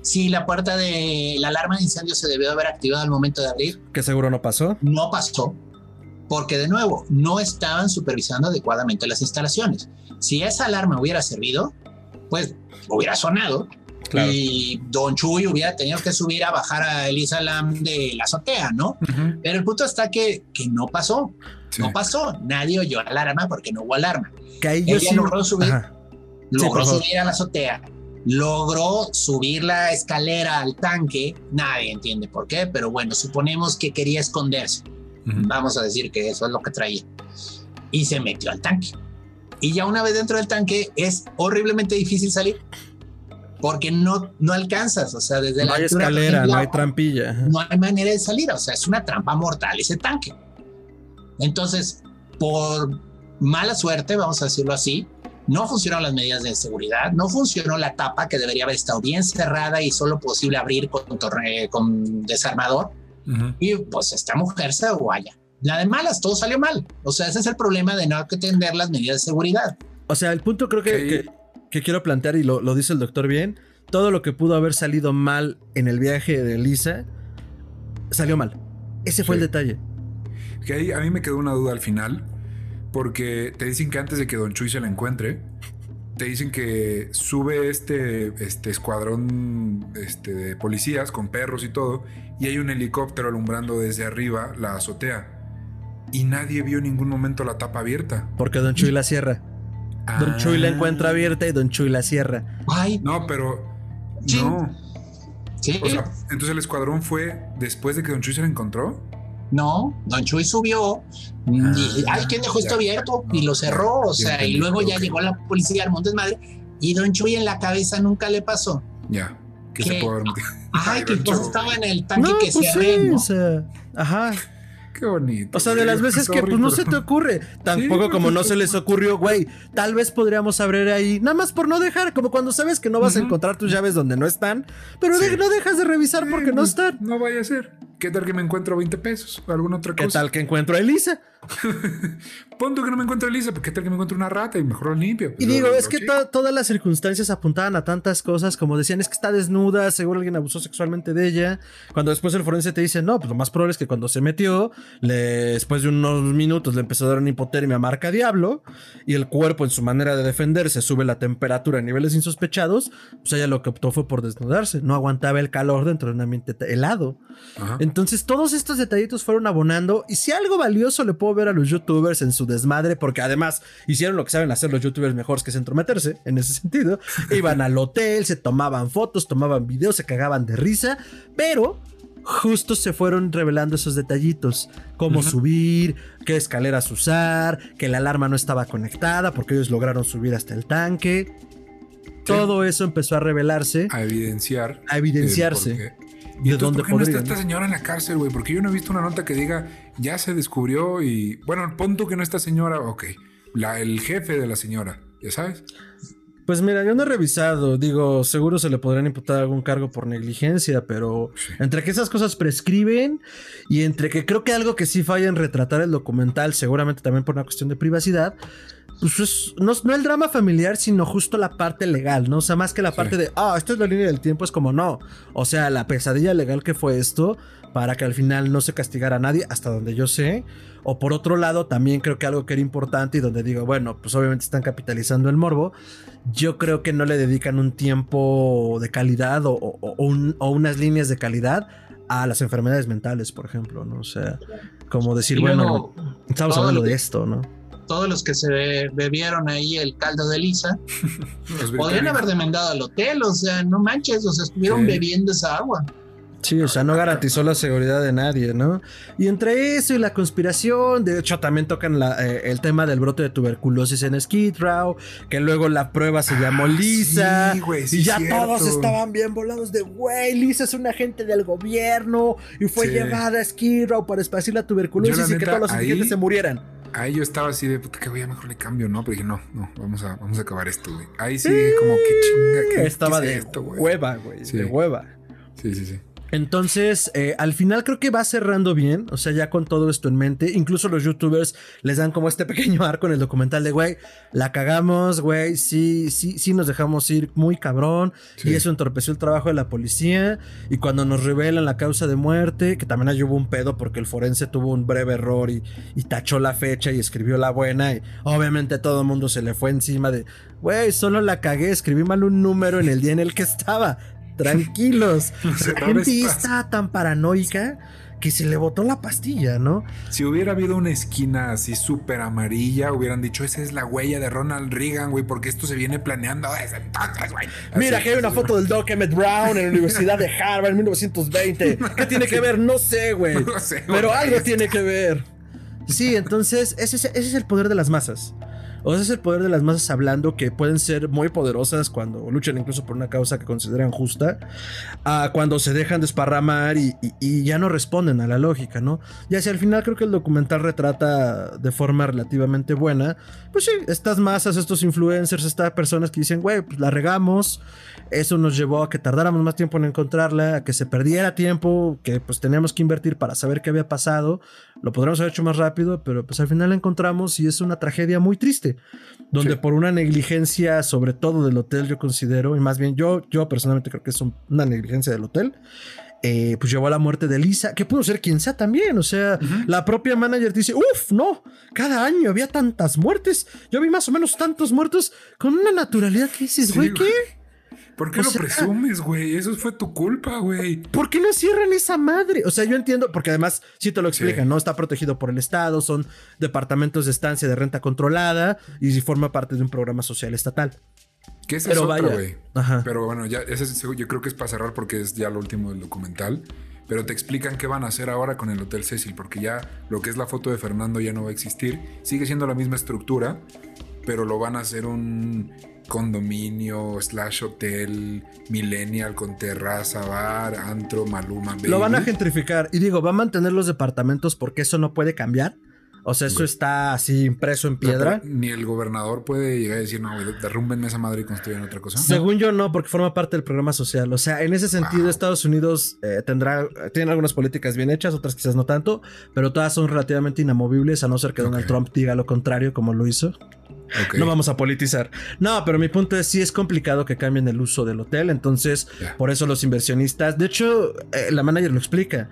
Si la puerta de la alarma de incendio se debió haber activado al momento de abrir. Que seguro no pasó. No pasó porque de nuevo, no estaban supervisando adecuadamente las instalaciones. Si esa alarma hubiera servido, pues hubiera sonado. Y Don Chuy hubiera tenido que subir a bajar a Elisa Lam de la azotea, ¿no? Pero el punto está que, que no pasó, no pasó, nadie oyó alarma porque no hubo alarma. Que ahí Ella logró subir, logró subir a la azotea, logró subir la escalera al tanque, nadie entiende por qué, pero bueno, suponemos que quería esconderse. Vamos a decir que eso es lo que traía. Y se metió al tanque. Y ya una vez dentro del tanque es horriblemente difícil salir porque no, no alcanzas, o sea, desde no la hay escalera, no hay trampilla. No hay manera de salir, o sea, es una trampa mortal ese tanque. Entonces, por mala suerte, vamos a decirlo así, no funcionaron las medidas de seguridad, no funcionó la tapa que debería haber estado bien cerrada y solo posible abrir con, con desarmador. Y pues esta mujer se guaya. La de malas, todo salió mal. O sea, ese es el problema de no atender las medidas de seguridad. O sea, el punto creo que, que, quiero plantear, y lo, lo, dice el doctor bien, todo lo que pudo haber salido mal en el viaje de Lisa, salió mal. Ese fue el detalle. Que ahí a mí me quedó una duda al final, porque te dicen que antes de que Don Chuy se la encuentre, te dicen que sube este, este escuadrón este, de policías con perros y todo, y hay un helicóptero alumbrando desde arriba la azotea. Y nadie vio en ningún momento la tapa abierta. Porque Don Chuy la cierra. Don Chuy la encuentra abierta y Don Chuy la cierra. Ay. No, pero. No. ¿Sí? O sea, entonces el escuadrón fue después de que Don Chuy se la encontró. No, Don Chuy subió y ah, ay, ¿quién dejó esto abierto? Y lo cerró, o sea, y luego ya llegó la policía al Montes Madre y Don Chuy en la cabeza nunca le pasó. Ya, que se Ay, que pues estaba en el tanque que pues se sí, ajá. Qué bonito. O sea, de las veces que pues no se te ocurre. Tampoco como no se les ocurrió, güey. Tal vez podríamos abrir ahí, nada más por no dejar, como cuando sabes que no vas a encontrar tus llaves donde no están, pero no dejas de revisar porque no están. No vaya a ser. ¿Qué tal que me encuentro 20 pesos o alguna otra cosa? ¿Qué tal que encuentro a Elisa? Punto que no me encuentro a Elisa, porque ¿qué tal que me encuentro una rata y mejor lo limpio? y digo, es que todas las circunstancias apuntaban a tantas cosas, como decían, es que está desnuda, seguro alguien abusó sexualmente de ella. Cuando después el forense te dice, no, pues lo más probable es que cuando se metió, después de unos minutos le empezó a dar una hipotermia marca diablo, y el cuerpo en su manera de defenderse sube la temperatura a niveles insospechados, pues ella lo que optó fue por desnudarse, no aguantaba el calor dentro de un ambiente helado. Entonces todos estos detallitos fueron abonando, y si algo valioso le puedo ver a los youtubers en su desmadre, porque además hicieron lo que saben hacer los youtubers mejores que es entrometerse, en ese sentido, iban al hotel, se tomaban fotos, tomaban videos, se cagaban de risa, pero justo se fueron revelando esos detallitos, cómo subir, qué escaleras usar, que la alarma no estaba conectada porque ellos lograron subir hasta el tanque. Todo eso empezó a revelarse. A evidenciar. A evidenciarse. ¿Y de dónde por qué no está esta señora en la cárcel, güey? Porque yo no he visto una nota que diga, ya se descubrió y... Bueno, pon tú que no está señora, ok. La, el jefe de la señora, ¿ya sabes? Pues mira, yo no he revisado, digo, seguro se le podrían imputar algún cargo por negligencia, pero entre que esas cosas prescriben y entre que creo que algo que sí falla en retratar el documental, seguramente también por una cuestión de privacidad, pues no, el drama familiar, sino justo la parte legal, ¿no? O sea, más que la parte de, ah, esto es la línea del tiempo, es como no. O sea, la pesadilla legal que fue esto, para que al final no se castigara a nadie, hasta donde yo sé. O por otro lado, también creo que algo que era importante y donde digo, bueno, pues obviamente están capitalizando el morbo, yo creo que no le dedican un tiempo de calidad o, unas líneas de calidad a las enfermedades mentales, por ejemplo, ¿no? O sea, como decir, bueno, estamos hablando de esto, ¿no? Todos los que se bebieron ahí el caldo de Lisa podrían haber demandado al hotel, o sea, no manches, o sea, estuvieron bebiendo esa agua. Sí, o sea, no garantizó la seguridad de nadie, ¿no? Y entre eso y la conspiración, de hecho también tocan eh, el tema del brote de tuberculosis en Skid Row, que luego la prueba se llamó ah, Lisa, y ya todos estaban bien volados de, güey, Lisa es un agente del gobierno y fue llevada a Skid Row para esparcir la tuberculosis y que todos los indigentes se murieran. Ahí yo estaba así de, puta, que voy a mejor le cambio, ¿no? Pero dije, no, no, vamos a, vamos a acabar esto, güey. Ahí sí, como que chinga. que estaba de hueva, güey, de hueva. Sí, sí, sí. Entonces, eh, al final creo que va cerrando bien, o sea, ya con todo esto en mente, incluso los youtubers les dan como este pequeño arco en el documental de, güey, la cagamos, güey, sí, sí, sí nos dejamos ir muy cabrón, y eso entorpeció el trabajo de la policía, y cuando nos revelan la causa de muerte, que también ahí hubo un pedo porque el forense tuvo un breve error y, y tachó la fecha y escribió la buena, y obviamente todo el mundo se le fue encima de, güey, solo la cagué, escribí mal un número en el día en el que estaba tranquilos. La gente está tan paranoica que se le botó la pastilla, ¿no? Si hubiera habido una esquina así súper amarilla, hubieran dicho, esa es la huella de Ronald Reagan, güey, porque esto se viene planeando desde entonces, güey. Mira, que hay una foto del Doc Emmett Brown en la Universidad de Harvard en 1920. ¿Qué tiene que ver? No sé, güey. pero algo tiene que ver. Sí, entonces ese es el poder de las masas. O sea, es el poder de las masas hablando que pueden ser muy poderosas cuando luchan incluso por una causa que consideran justa, a cuando se dejan desparramar y, y, ya no responden a la lógica, ¿no? Y hacia el final creo que el documental retrata de forma relativamente buena, pues sí, estas masas, estos influencers, estas personas que dicen, güey, pues la regamos, eso nos llevó a que tardáramos más tiempo en encontrarla, a que se perdiera tiempo, que pues teníamos que invertir para saber qué había pasado, lo podríamos haber hecho más rápido, pero pues al final la encontramos y es una tragedia muy triste donde por una negligencia, sobre todo del hotel, yo considero, y más bien yo, yo personalmente creo que es una negligencia del hotel, eh, pues llevó a la muerte de Lisa, que pudo ser quien sea también. O sea, la propia manager dice: Uf, no, cada año había tantas muertes. Yo vi más o menos tantos muertos con una naturalidad que dices, güey, ¿qué? ¿Por qué lo presumes, güey? Eso fue tu culpa, güey. ¿Por qué no cierran esa madre? O sea, yo entiendo, porque además, si te lo explican, ¿no? Está protegido por el Estado, son departamentos de estancia de renta controlada y forma parte de un programa social estatal. ¿Qué es eso, güey? Pero bueno, ya ese yo creo que es para cerrar porque es ya lo último del documental. Pero te explican qué van a hacer ahora con el Hotel Cecil, porque ya lo que es la foto de Fernando ya no va a existir. Sigue siendo la misma estructura, pero lo van a hacer un condominio, slash hotel, millennial con terraza, bar, antro, maluma. Lo van a gentrificar. Y digo, va a mantener los departamentos porque eso no puede cambiar. O sea, eso está así impreso en piedra. ni el gobernador puede llegar a decir, no, derrumbenme esa madre y construyan otra cosa. Según yo, no, porque forma parte del programa social. O sea, en ese sentido, Estados Unidos eh, tendrá, tiene algunas políticas bien hechas, otras quizás no tanto, pero todas son relativamente inamovibles, a no ser que Donald Trump diga lo contrario, como lo hizo. No vamos a politizar. No, pero mi punto es sí es complicado que cambien el uso del hotel. Entonces, por eso los inversionistas. De hecho, eh, la manager lo explica.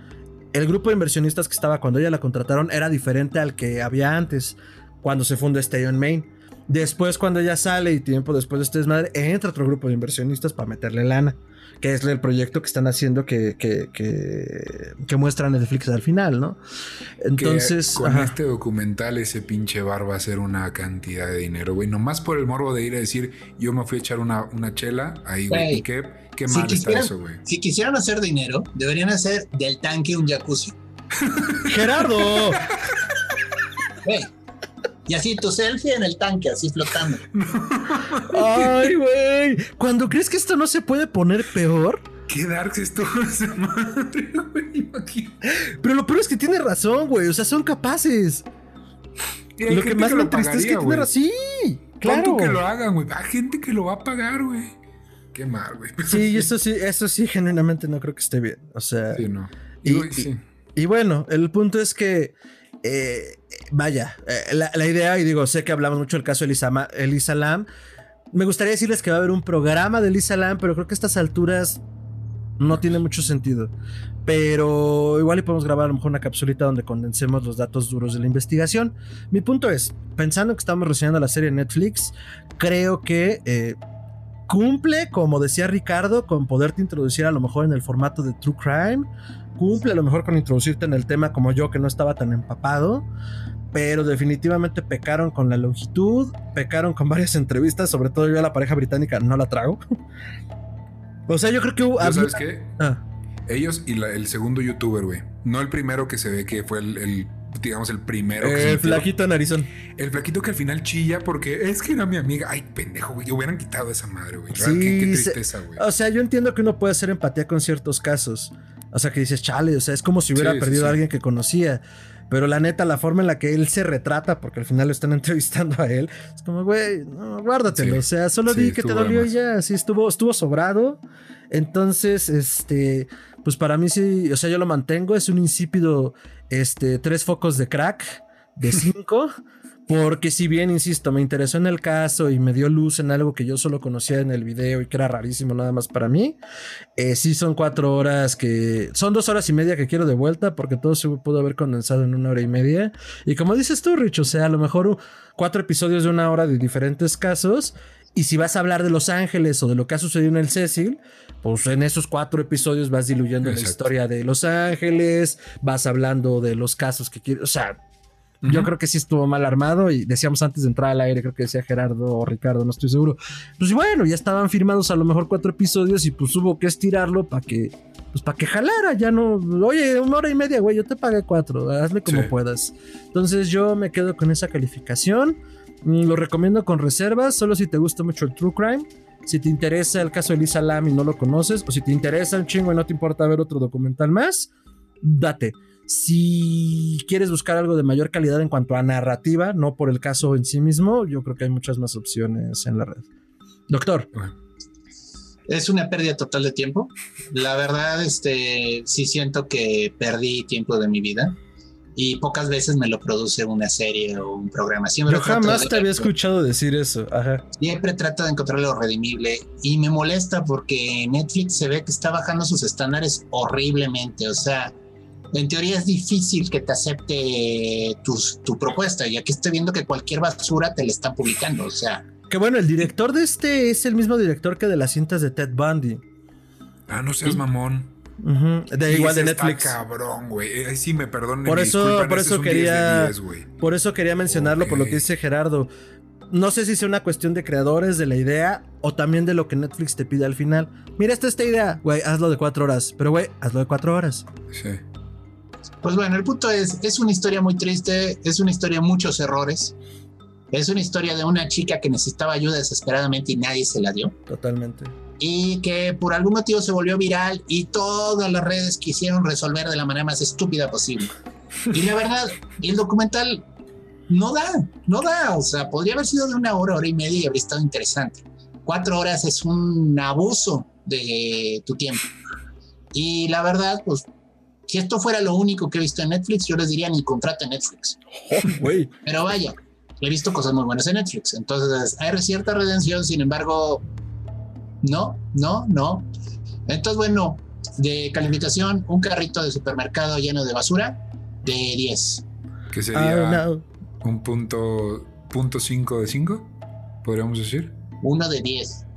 El grupo de inversionistas que estaba cuando ella la contrataron era diferente al que había antes, cuando se fundó Stay on Main. Después, cuando ella sale y tiempo después de este desmadre, entra otro grupo de inversionistas para meterle lana que es el proyecto que están haciendo que, que, que, muestra Netflix al final, ¿no? Entonces. con este documental, ese pinche bar va a ser una cantidad de dinero, güey. Nomás por el morbo de ir a decir, yo me fui a echar una, una chela ahí, güey. qué, qué mal está eso, güey. Si quisieran hacer dinero, deberían hacer del tanque un jacuzzi. ¡Gerardo! Güey. Y así tu selfie en el tanque, así flotando. Ay, güey. Cuando crees que esto no se puede poner peor. Qué dark esto esa madre, güey. Pero lo peor es que tiene razón, güey. O sea, son capaces. Lo que más me entristece es que tiene razón. Sí, claro. que lo hagan, güey. Hay gente que lo va a pagar, güey. Qué mal, güey. Sí, eso sí, eso sí, genuinamente no creo que esté bien. O sea. Sí, no. Y, y bueno, el punto es que eh, vaya, eh, la, idea, y digo, sé que hablamos mucho del caso de Elisa, Lam. Me gustaría decirles que va a haber un programa de Elisa Lam, pero creo que a estas alturas no tiene mucho sentido. Pero igual y podemos grabar a lo mejor una capsulita donde condensemos los datos duros de la investigación. Mi punto es, pensando que estamos reseñando la serie Netflix, creo que eh, cumple, como decía Ricardo, con poderte introducir a lo mejor en el formato de True Crime cumple a lo mejor con introducirte en el tema como yo que no estaba tan empapado, pero definitivamente pecaron con la longitud, pecaron con varias entrevistas, sobre todo yo a la pareja británica no la trago. o sea, yo creo que... ¿Sabes qué? Ah. Ellos y el segundo youtuber, güey. No el primero que se ve que fue el, digamos, el primero. Que el flaquito narizón. El flaquito que al final chilla porque es que era mi amiga. Ay, pendejo, güey. Hubieran quitado esa madre, güey. Sí, qué, tristeza, güey. O sea, yo entiendo que uno puede hacer empatía con ciertos casos. O sea, que dices, chale, o sea, es como si hubiera perdido a alguien que conocía. Pero la neta, la forma en la que él se retrata, porque al final lo están entrevistando a él, es como, güey, no, guárdatelo. o sea, solo di que te dolió y ya. Sí, estuvo, estuvo sobrado. Entonces, este, pues para mí sí, o sea, yo lo mantengo. Es un insípido, este, tres focos de crack de cinco. Porque si bien, insisto, me interesó en el caso y me dio luz en algo que yo solo conocía en el video y que era rarísimo nada más para mí, eh, sí son cuatro horas que... Son dos horas y media que quiero de vuelta porque todo se pudo haber condensado en una hora y media. Y como dices tú, Rich, o sea, a lo mejor cuatro episodios de una hora de diferentes casos. Y si vas a hablar de Los Ángeles o de lo que ha sucedido en el Cecil, pues en esos cuatro episodios vas diluyendo la historia de Los Ángeles, vas hablando de los casos que quieres, o sea, yo creo que sí estuvo mal armado y decíamos antes de entrar al aire, creo que decía Gerardo o Ricardo, no estoy seguro. Pues bueno, ya estaban firmados a lo mejor cuatro episodios y pues hubo que estirarlo para que, pues para que jalara, ya no, oye, una hora y media, güey, yo te pagué cuatro, hazle como puedas. Entonces yo me quedo con esa calificación. Mm, lo recomiendo con reservas, solo si te gusta mucho el True Crime. Si te interesa el caso de Lisa Lam y no lo conoces, o si te interesa un chingo y no te importa ver otro documental más, date. Si quieres buscar algo de mayor calidad en cuanto a narrativa, no por el caso en sí mismo, yo creo que hay muchas más opciones en la red. Doctor. Es una pérdida total de tiempo. La verdad, este, sí siento que perdí tiempo de mi vida y pocas veces me lo produce una serie o un programa. Siempre Yo jamás te había escuchado decir eso. Siempre trato de encontrar lo redimible y me molesta porque Netflix se ve que está bajando sus estándares horriblemente. O sea, en teoría es difícil que te acepte tu, propuesta, ya que estoy viendo que cualquier basura te la están publicando, o sea. Que bueno, el director de este es el mismo director que de las cintas de Ted Bundy. Ah, no seas mamón. De igual de Netflix. cabrón, güey. sí me perdonen. Por eso, por eso quería. por eso quería mencionarlo, por lo que dice Gerardo. No sé si sea una cuestión de creadores de la idea o también de lo que Netflix te pide al final. Mira, esta esta idea, güey, hazlo de cuatro horas. Pero, güey, hazlo de cuatro horas. Sí. Pues bueno, el punto es, es una historia muy triste, es una historia de muchos errores. Es una historia de una chica que necesitaba ayuda desesperadamente y nadie se la dio. Totalmente. Y que por algún motivo se volvió viral y todas las redes quisieron resolver de la manera más estúpida posible. Y la verdad, el documental no da, no da. O sea, podría haber sido de una hora, hora y media y habría estado interesante. Cuatro horas es un abuso de tu tiempo. Y la verdad, pues, si esto fuera lo único que he visto en Netflix, yo les diría ni contrata Netflix. Pero vaya, he visto cosas muy buenas en Netflix. Entonces, hay cierta redención, sin embargo, no, no, no. Entonces, bueno, de calificación, un carrito de supermercado lleno de basura de 10. Que sería oh, un punto, punto 5 de 5, podríamos decir. Uno de 10.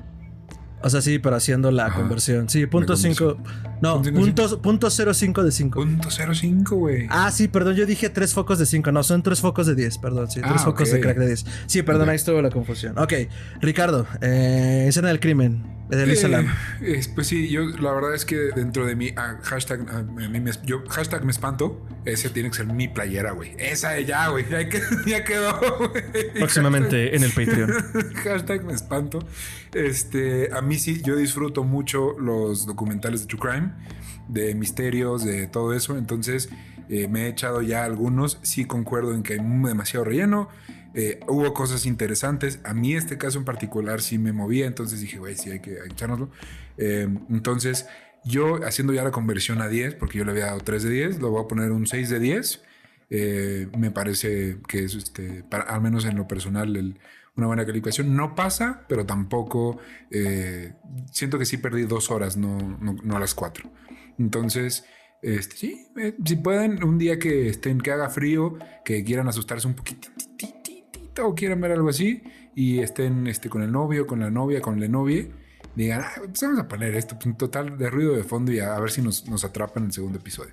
O sea, sí, pero haciendo la conversión. Sí, punto 5. No, punto, punto 05 de 5. Punto 05, güey. Ah, sí, perdón, yo dije tres focos de 5. No, son tres focos de 10, perdón. Sí, tres ah, focos de crack de 10. Sí, perdón, ahí estuvo la confusión. Ok, Ricardo, eh, escena del crimen. De eh, pues sí, yo la verdad es que dentro de mi ah, hashtag, ah, me, yo, hashtag me espanto, ese tiene que ser mi playera, güey. Esa ya, güey. Ya, quedó. Próximamente en el Patreon. hashtag me espanto. Este, a mí sí, yo disfruto mucho los documentales de True Crime, de misterios, de todo eso. Entonces, eh, me he echado ya algunos. Sí concuerdo en que hay demasiado relleno eh, hubo cosas interesantes. A mí este caso en particular sí me movía, entonces dije, güey, sí hay que, echárnoslo. Eh, entonces yo haciendo ya la conversión a 10, porque yo le había dado 3 de 10, lo voy a poner un 6 de 10. Eh, me parece que es, este, al menos en lo personal, una buena calificación. No pasa, pero tampoco siento que sí perdí dos horas, no, no, las cuatro. Entonces, este, sí, si pueden, un día que estén, que haga frío, que quieran asustarse un poquitito o quieren ver algo así y estén este, con el novio, con la novia, con la novia, digan, ah, pues vamos a poner esto, un total de ruido de fondo y a, ver si nos, nos atrapan en el segundo episodio.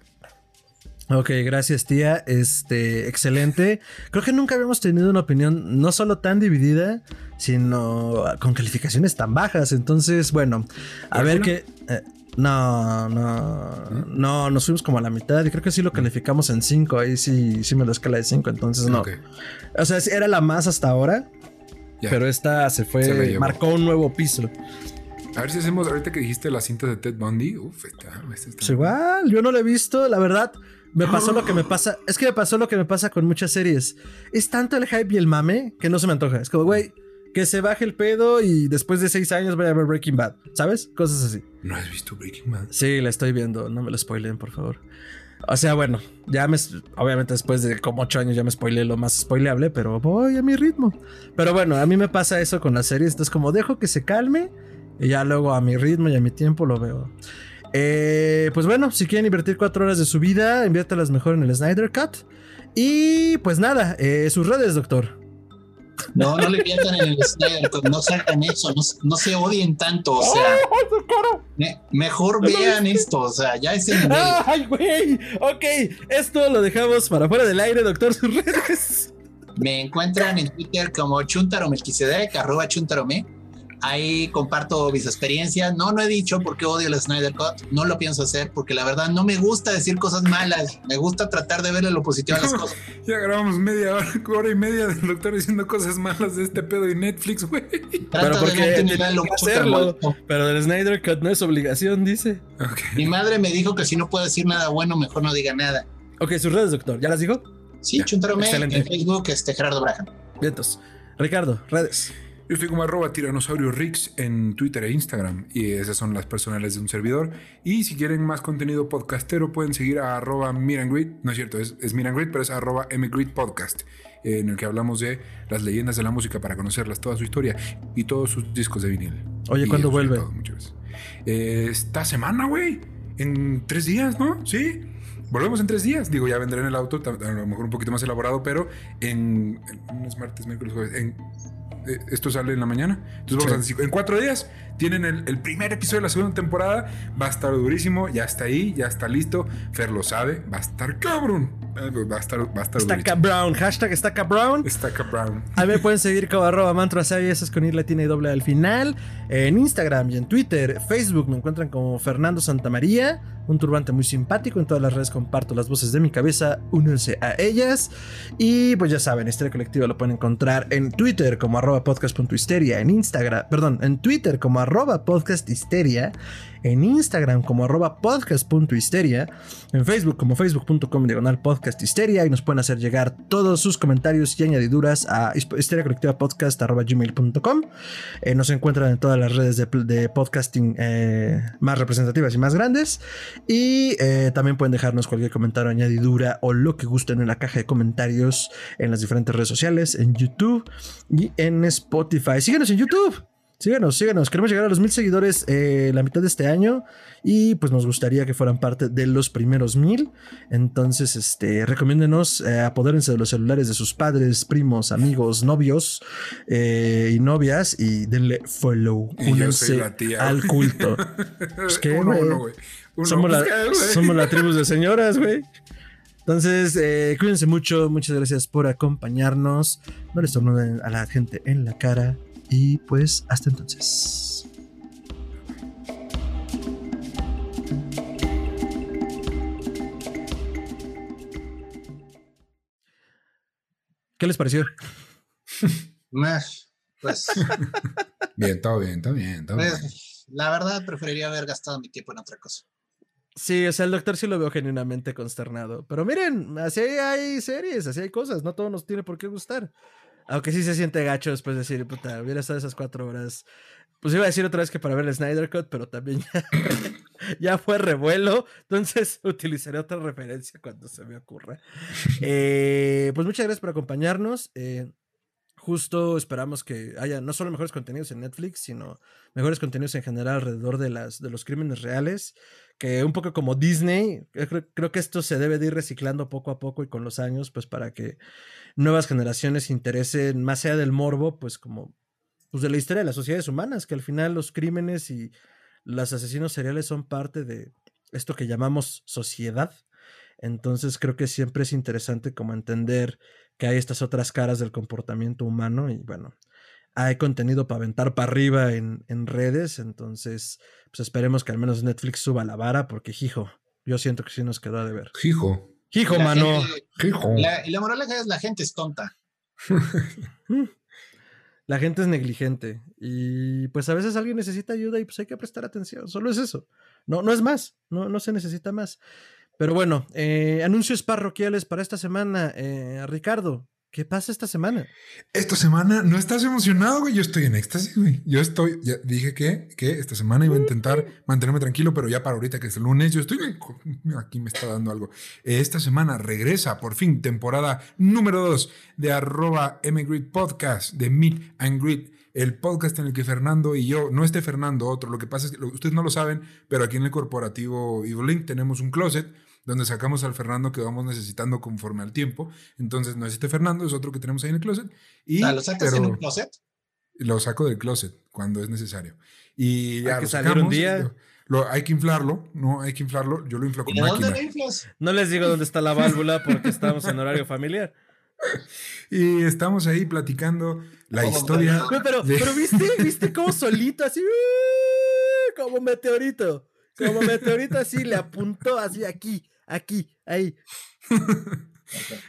Ok, gracias tía. Este, excelente. Creo que nunca habíamos tenido una opinión no solo tan dividida, sino con calificaciones tan bajas. Entonces, bueno, a ver qué... Eh, no, no, no, nos fuimos como a la mitad y creo que sí lo calificamos en 5. Ahí sí, sí me lo escala de 5, entonces no. O sea, era la más hasta ahora, pero esta se fue, marcó un nuevo piso. A ver si hacemos, ahorita que dijiste la cinta de Ted Bundy, uff, está, pues igual, yo no la he visto, la verdad. Me pasó lo que me pasa. Es que me pasó lo que me pasa con muchas series. Es tanto el hype y el mame que no se me antoja. Es como, güey, que se baje el pedo y después de seis años vaya a ver Breaking Bad, ¿sabes? Cosas así. ¿No has visto Breaking Bad? Sí, la estoy viendo, no me lo spoilen, por favor. O sea, bueno, ya me. Obviamente, después de como ocho años ya me spoilé lo más spoileable, pero voy a mi ritmo. Pero bueno, a mí me pasa eso con las series. Entonces, como dejo que se calme y ya luego a mi ritmo y a mi tiempo lo veo. Eh, pues bueno, si quieren invertir cuatro horas de su vida, inviértalas mejor en el Snyder Cut. Y pues nada, eh, sus redes, doctor. No, no le inviertan en el Snyder, no se hagan eso, no, se odien tanto, o sea. mejor vean esto, o sea, ya es el Ay, güey. Ok, esto lo dejamos para fuera del aire, doctor, sus redes. Me encuentran en Twitter como Chuntaro arroba Chuntarome Ahí comparto mis experiencias. No, no he dicho por qué odio el Snyder Cut. No lo pienso hacer porque la verdad no me gusta decir cosas malas. Me gusta tratar de verle lo positivo a las cosas. Ya grabamos media hora, hora y media del doctor diciendo cosas malas de este pedo y Netflix, güey. Pero porque no hacerlo. Pero el Snyder Cut no es obligación, dice. Mi madre me dijo que si no puedo decir nada bueno, mejor no diga nada. Ok, sus redes, doctor. ¿Ya las dijo? Sí, Chuntarome en Facebook, este Gerardo Braja. Vientos. Ricardo, redes. Yo estoy como arroba tiranosaurio Rix en Twitter e Instagram y esas son las personales de un servidor. Y si quieren más contenido podcastero pueden seguir a arroba Mirangrid, no es cierto, es, es Mirangrid, pero es arroba Mgrid Podcast, en el que hablamos de las leyendas de la música para conocerlas, toda su historia y todos sus discos de vinil. Oye, ¿cuándo vuelve? Eh, esta semana, güey, en tres días, ¿no? Sí. Volvemos en tres días. Digo, ya vendré en el auto, a lo mejor un poquito más elaborado, pero en, en martes, miércoles, jueves, en esto sale en la mañana. Entonces vamos a decir, en cuatro días tienen el, primer episodio de la segunda temporada. Va a estar durísimo, ya está ahí, ya está listo. Fer lo sabe, va a estar cabrón. Eh, Va a estar, va a estar Está durísimo. Brown, hashtag está Brown. Está Brown. A mí me pueden seguir como arroba mantrasai, eso es con I latina y doble al final. En Instagram y en Twitter, Facebook me encuentran como Fernando Santamaría, un turbante muy simpático. En todas las redes comparto las voces de mi cabeza, únanse a ellas. Y pues ya saben, Histeria Colectiva lo pueden encontrar en Twitter como arroba podcast.histeria, en Instagram, perdón, en Twitter como arroba podcasthisteria, en Instagram como arroba podcast.histeria, en Facebook como facebook.com diagonal podcast histeria y nos pueden hacer llegar todos sus comentarios y añadiduras a histeriacolectivapodcast.gmail.com eh, Nos encuentran en todas las redes de, de podcasting eh, más representativas y más grandes y eh, también pueden dejarnos cualquier comentario, añadidura o lo que gusten en la caja de comentarios en las diferentes redes sociales, en YouTube y en Spotify. Síguenos en YouTube. Síganos, síganos. Queremos llegar a los mil seguidores eh, la mitad de este año y pues nos gustaría que fueran parte de los primeros mil. Entonces, este, recomiéndenos, eh, apodérense de los celulares de sus padres, primos, amigos, novios eh, y novias y denle follow. Y Únanse tía, al culto. Pues, ¿qué, uno, güey? uno, güey. Uno, Somos la, pues, somos la tribu de señoras, güey. Entonces, eh, cuídense mucho. Muchas gracias por acompañarnos. No les tornuden a la gente en la cara. Y pues, hasta entonces. ¿Qué les pareció? Pues, Bien, todo bien, todo bien, todo bien. pues, la verdad preferiría haber gastado mi tiempo en otra cosa. Sí, o sea, el doctor sí lo veo genuinamente consternado. Pero miren, así hay series, así hay cosas. No todo nos tiene por qué gustar. Aunque sí se siente gacho después de decir, puta, hubiera estado esas cuatro horas. Pues iba a decir otra vez que para ver el Snyder Cut, pero también ya, fue revuelo. Entonces utilizaré otra referencia cuando se me ocurra. Eh, pues muchas gracias por acompañarnos. Eh, justo esperamos que haya no solo mejores contenidos en Netflix, sino mejores contenidos en general alrededor de, las, de los crímenes reales. Que un poco como Disney, yo creo, creo que esto se debe de ir reciclando poco a poco y con los años, pues para que nuevas generaciones se interesen, más allá del morbo, pues como pues de la historia de las sociedades humanas, que al final los crímenes y los asesinos seriales son parte de esto que llamamos sociedad. Entonces creo que siempre es interesante como entender que hay estas otras caras del comportamiento humano y bueno, hay contenido para aventar para arriba en, en redes, entonces pues esperemos que al menos Netflix suba la vara porque hijo, yo siento que sí nos quedó de ver. Hijo. Hijo, La mano. gente- Hijo. la- y la moraleja es la gente es tonta. La gente es negligente y pues a veces alguien necesita ayuda y pues hay que prestar atención. Solo es eso. No, no es más. No, no se necesita más. Pero bueno, eh, anuncios parroquiales para esta semana. Eh, Ricardo, ¿qué pasa esta semana? Esta semana no estás emocionado, güey. Yo estoy en éxtasis, güey. Yo estoy, ya dije que, que esta semana iba a intentar mantenerme tranquilo, pero ya para ahorita que es el lunes, yo estoy aquí me está dando algo. Esta semana regresa por fin temporada número 2 de arroba mgrid podcast de Meet and Greet. El podcast en el que Fernando y yo, no este Fernando, otro, lo que pasa es que ustedes no lo saben, pero aquí en el corporativo Evolink tenemos un closet donde sacamos al Fernando que vamos necesitando conforme al tiempo. Entonces no es este Fernando, es otro que tenemos ahí en el closet. Y, sea, ¿Lo sacas en pero un closet? Lo saco del closet cuando es necesario. Y ya Hay que lo salir un sacamos, día. Lo, lo- hay que inflarlo, no hay que inflarlo. Yo lo inflo con ¿Y de dónde máquina. lo inflas? No les digo dónde está la válvula porque estamos en horario familiar. Y estamos ahí platicando la Como historia. Pero, de- pero viste, viste cómo solito, así, ¡uh! como meteorito. Como meteorito así, le apuntó así aquí, aquí, ahí.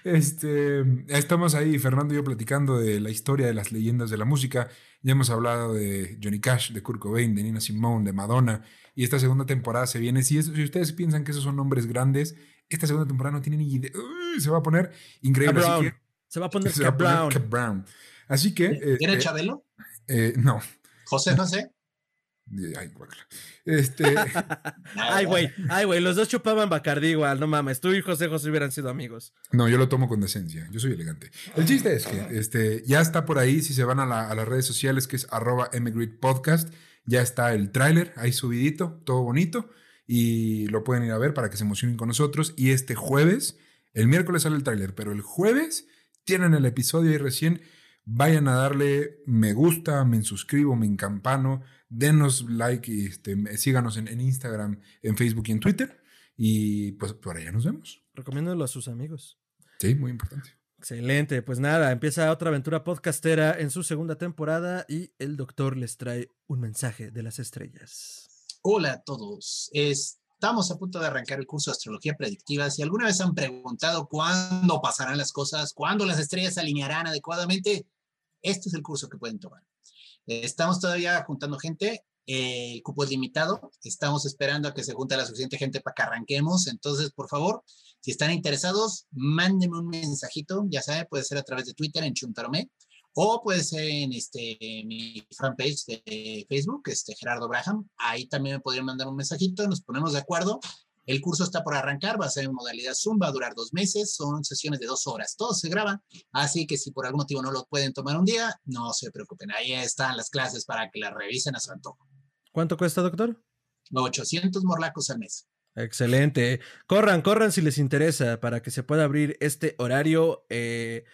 Este, estamos ahí, Fernando y yo, platicando de la historia de las leyendas de la música. Ya hemos hablado de Johnny Cash, de Kurt Cobain, de Nina Simone, de Madonna. Y esta segunda temporada se viene. Si, eso- si ustedes piensan que esos son nombres grandes, esta segunda temporada no tienen ni idea. Uy, se va a poner increíble. Así Brown. que, Se va a poner se va a Cap poner Brown. Brown. Así que. eh, ¿Era eh, Chabelo? eh, no. José, no sé. Ay, guácala. Este, Ay, güey, ay, güey, los dos chupaban Bacardí igual, no mames. Tú y José José hubieran sido amigos. no, yo lo tomo con decencia. Yo soy elegante. El chiste es que este, ya está por ahí. Si se van a, la- a las redes sociales, que es arroba Emigrate Podcast, ya está el tráiler ahí subidito, todo bonito. Y lo pueden ir a ver para que se emocionen con nosotros. Y este jueves, el miércoles sale el tráiler, pero el jueves tienen el episodio ahí recién. Vayan a darle me gusta, me suscribo, me encampano, denos like y este, síganos en, en Instagram, en Facebook y en Twitter. Y pues por allá nos vemos. Recomiéndolo a sus amigos. Sí, muy importante. Excelente, pues nada, empieza otra aventura podcastera en su segunda temporada y el doctor les trae un mensaje de las estrellas. Hola a todos, estamos a punto de arrancar el curso de astrología predictiva. Si alguna vez han preguntado cuándo pasarán las cosas, cuándo las estrellas se alinearán adecuadamente, este es el curso que pueden tomar. Estamos todavía juntando gente, el cupo es limitado, estamos esperando a que se junte la suficiente gente para que arranquemos, entonces por favor, si están interesados, mándenme un mensajito, ya saben, puede ser a través de Twitter en Chuntaromé o puede ser en este, mi fanpage de Facebook, este, Gerardo Braham. Ahí también me podrían mandar un mensajito, nos ponemos de acuerdo. El curso está por arrancar, va a ser en modalidad Zoom, va a durar dos meses, son sesiones de dos horas, todo se graba, así que si por algún motivo no lo pueden tomar un día, no se preocupen, ahí están las clases para que las revisen a su antojo. ¿Cuánto cuesta, doctor? 800 morlacos al mes. Excelente. Corran, corran si les interesa para que se pueda abrir este horario eh,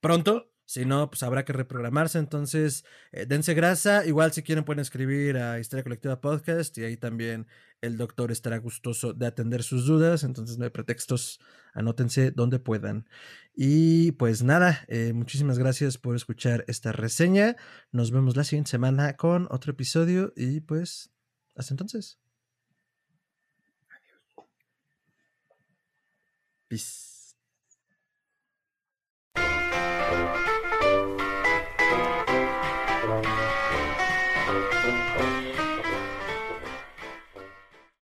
pronto. Si no, pues habrá que reprogramarse. Entonces, eh, dense grasa. Igual si quieren pueden escribir a Historia Colectiva Podcast y ahí también el doctor estará gustoso de atender sus dudas. Entonces no hay pretextos. Anótense donde puedan. Y pues nada, eh, muchísimas gracias por escuchar esta reseña. Nos vemos la siguiente semana con otro episodio y pues hasta entonces. Peace.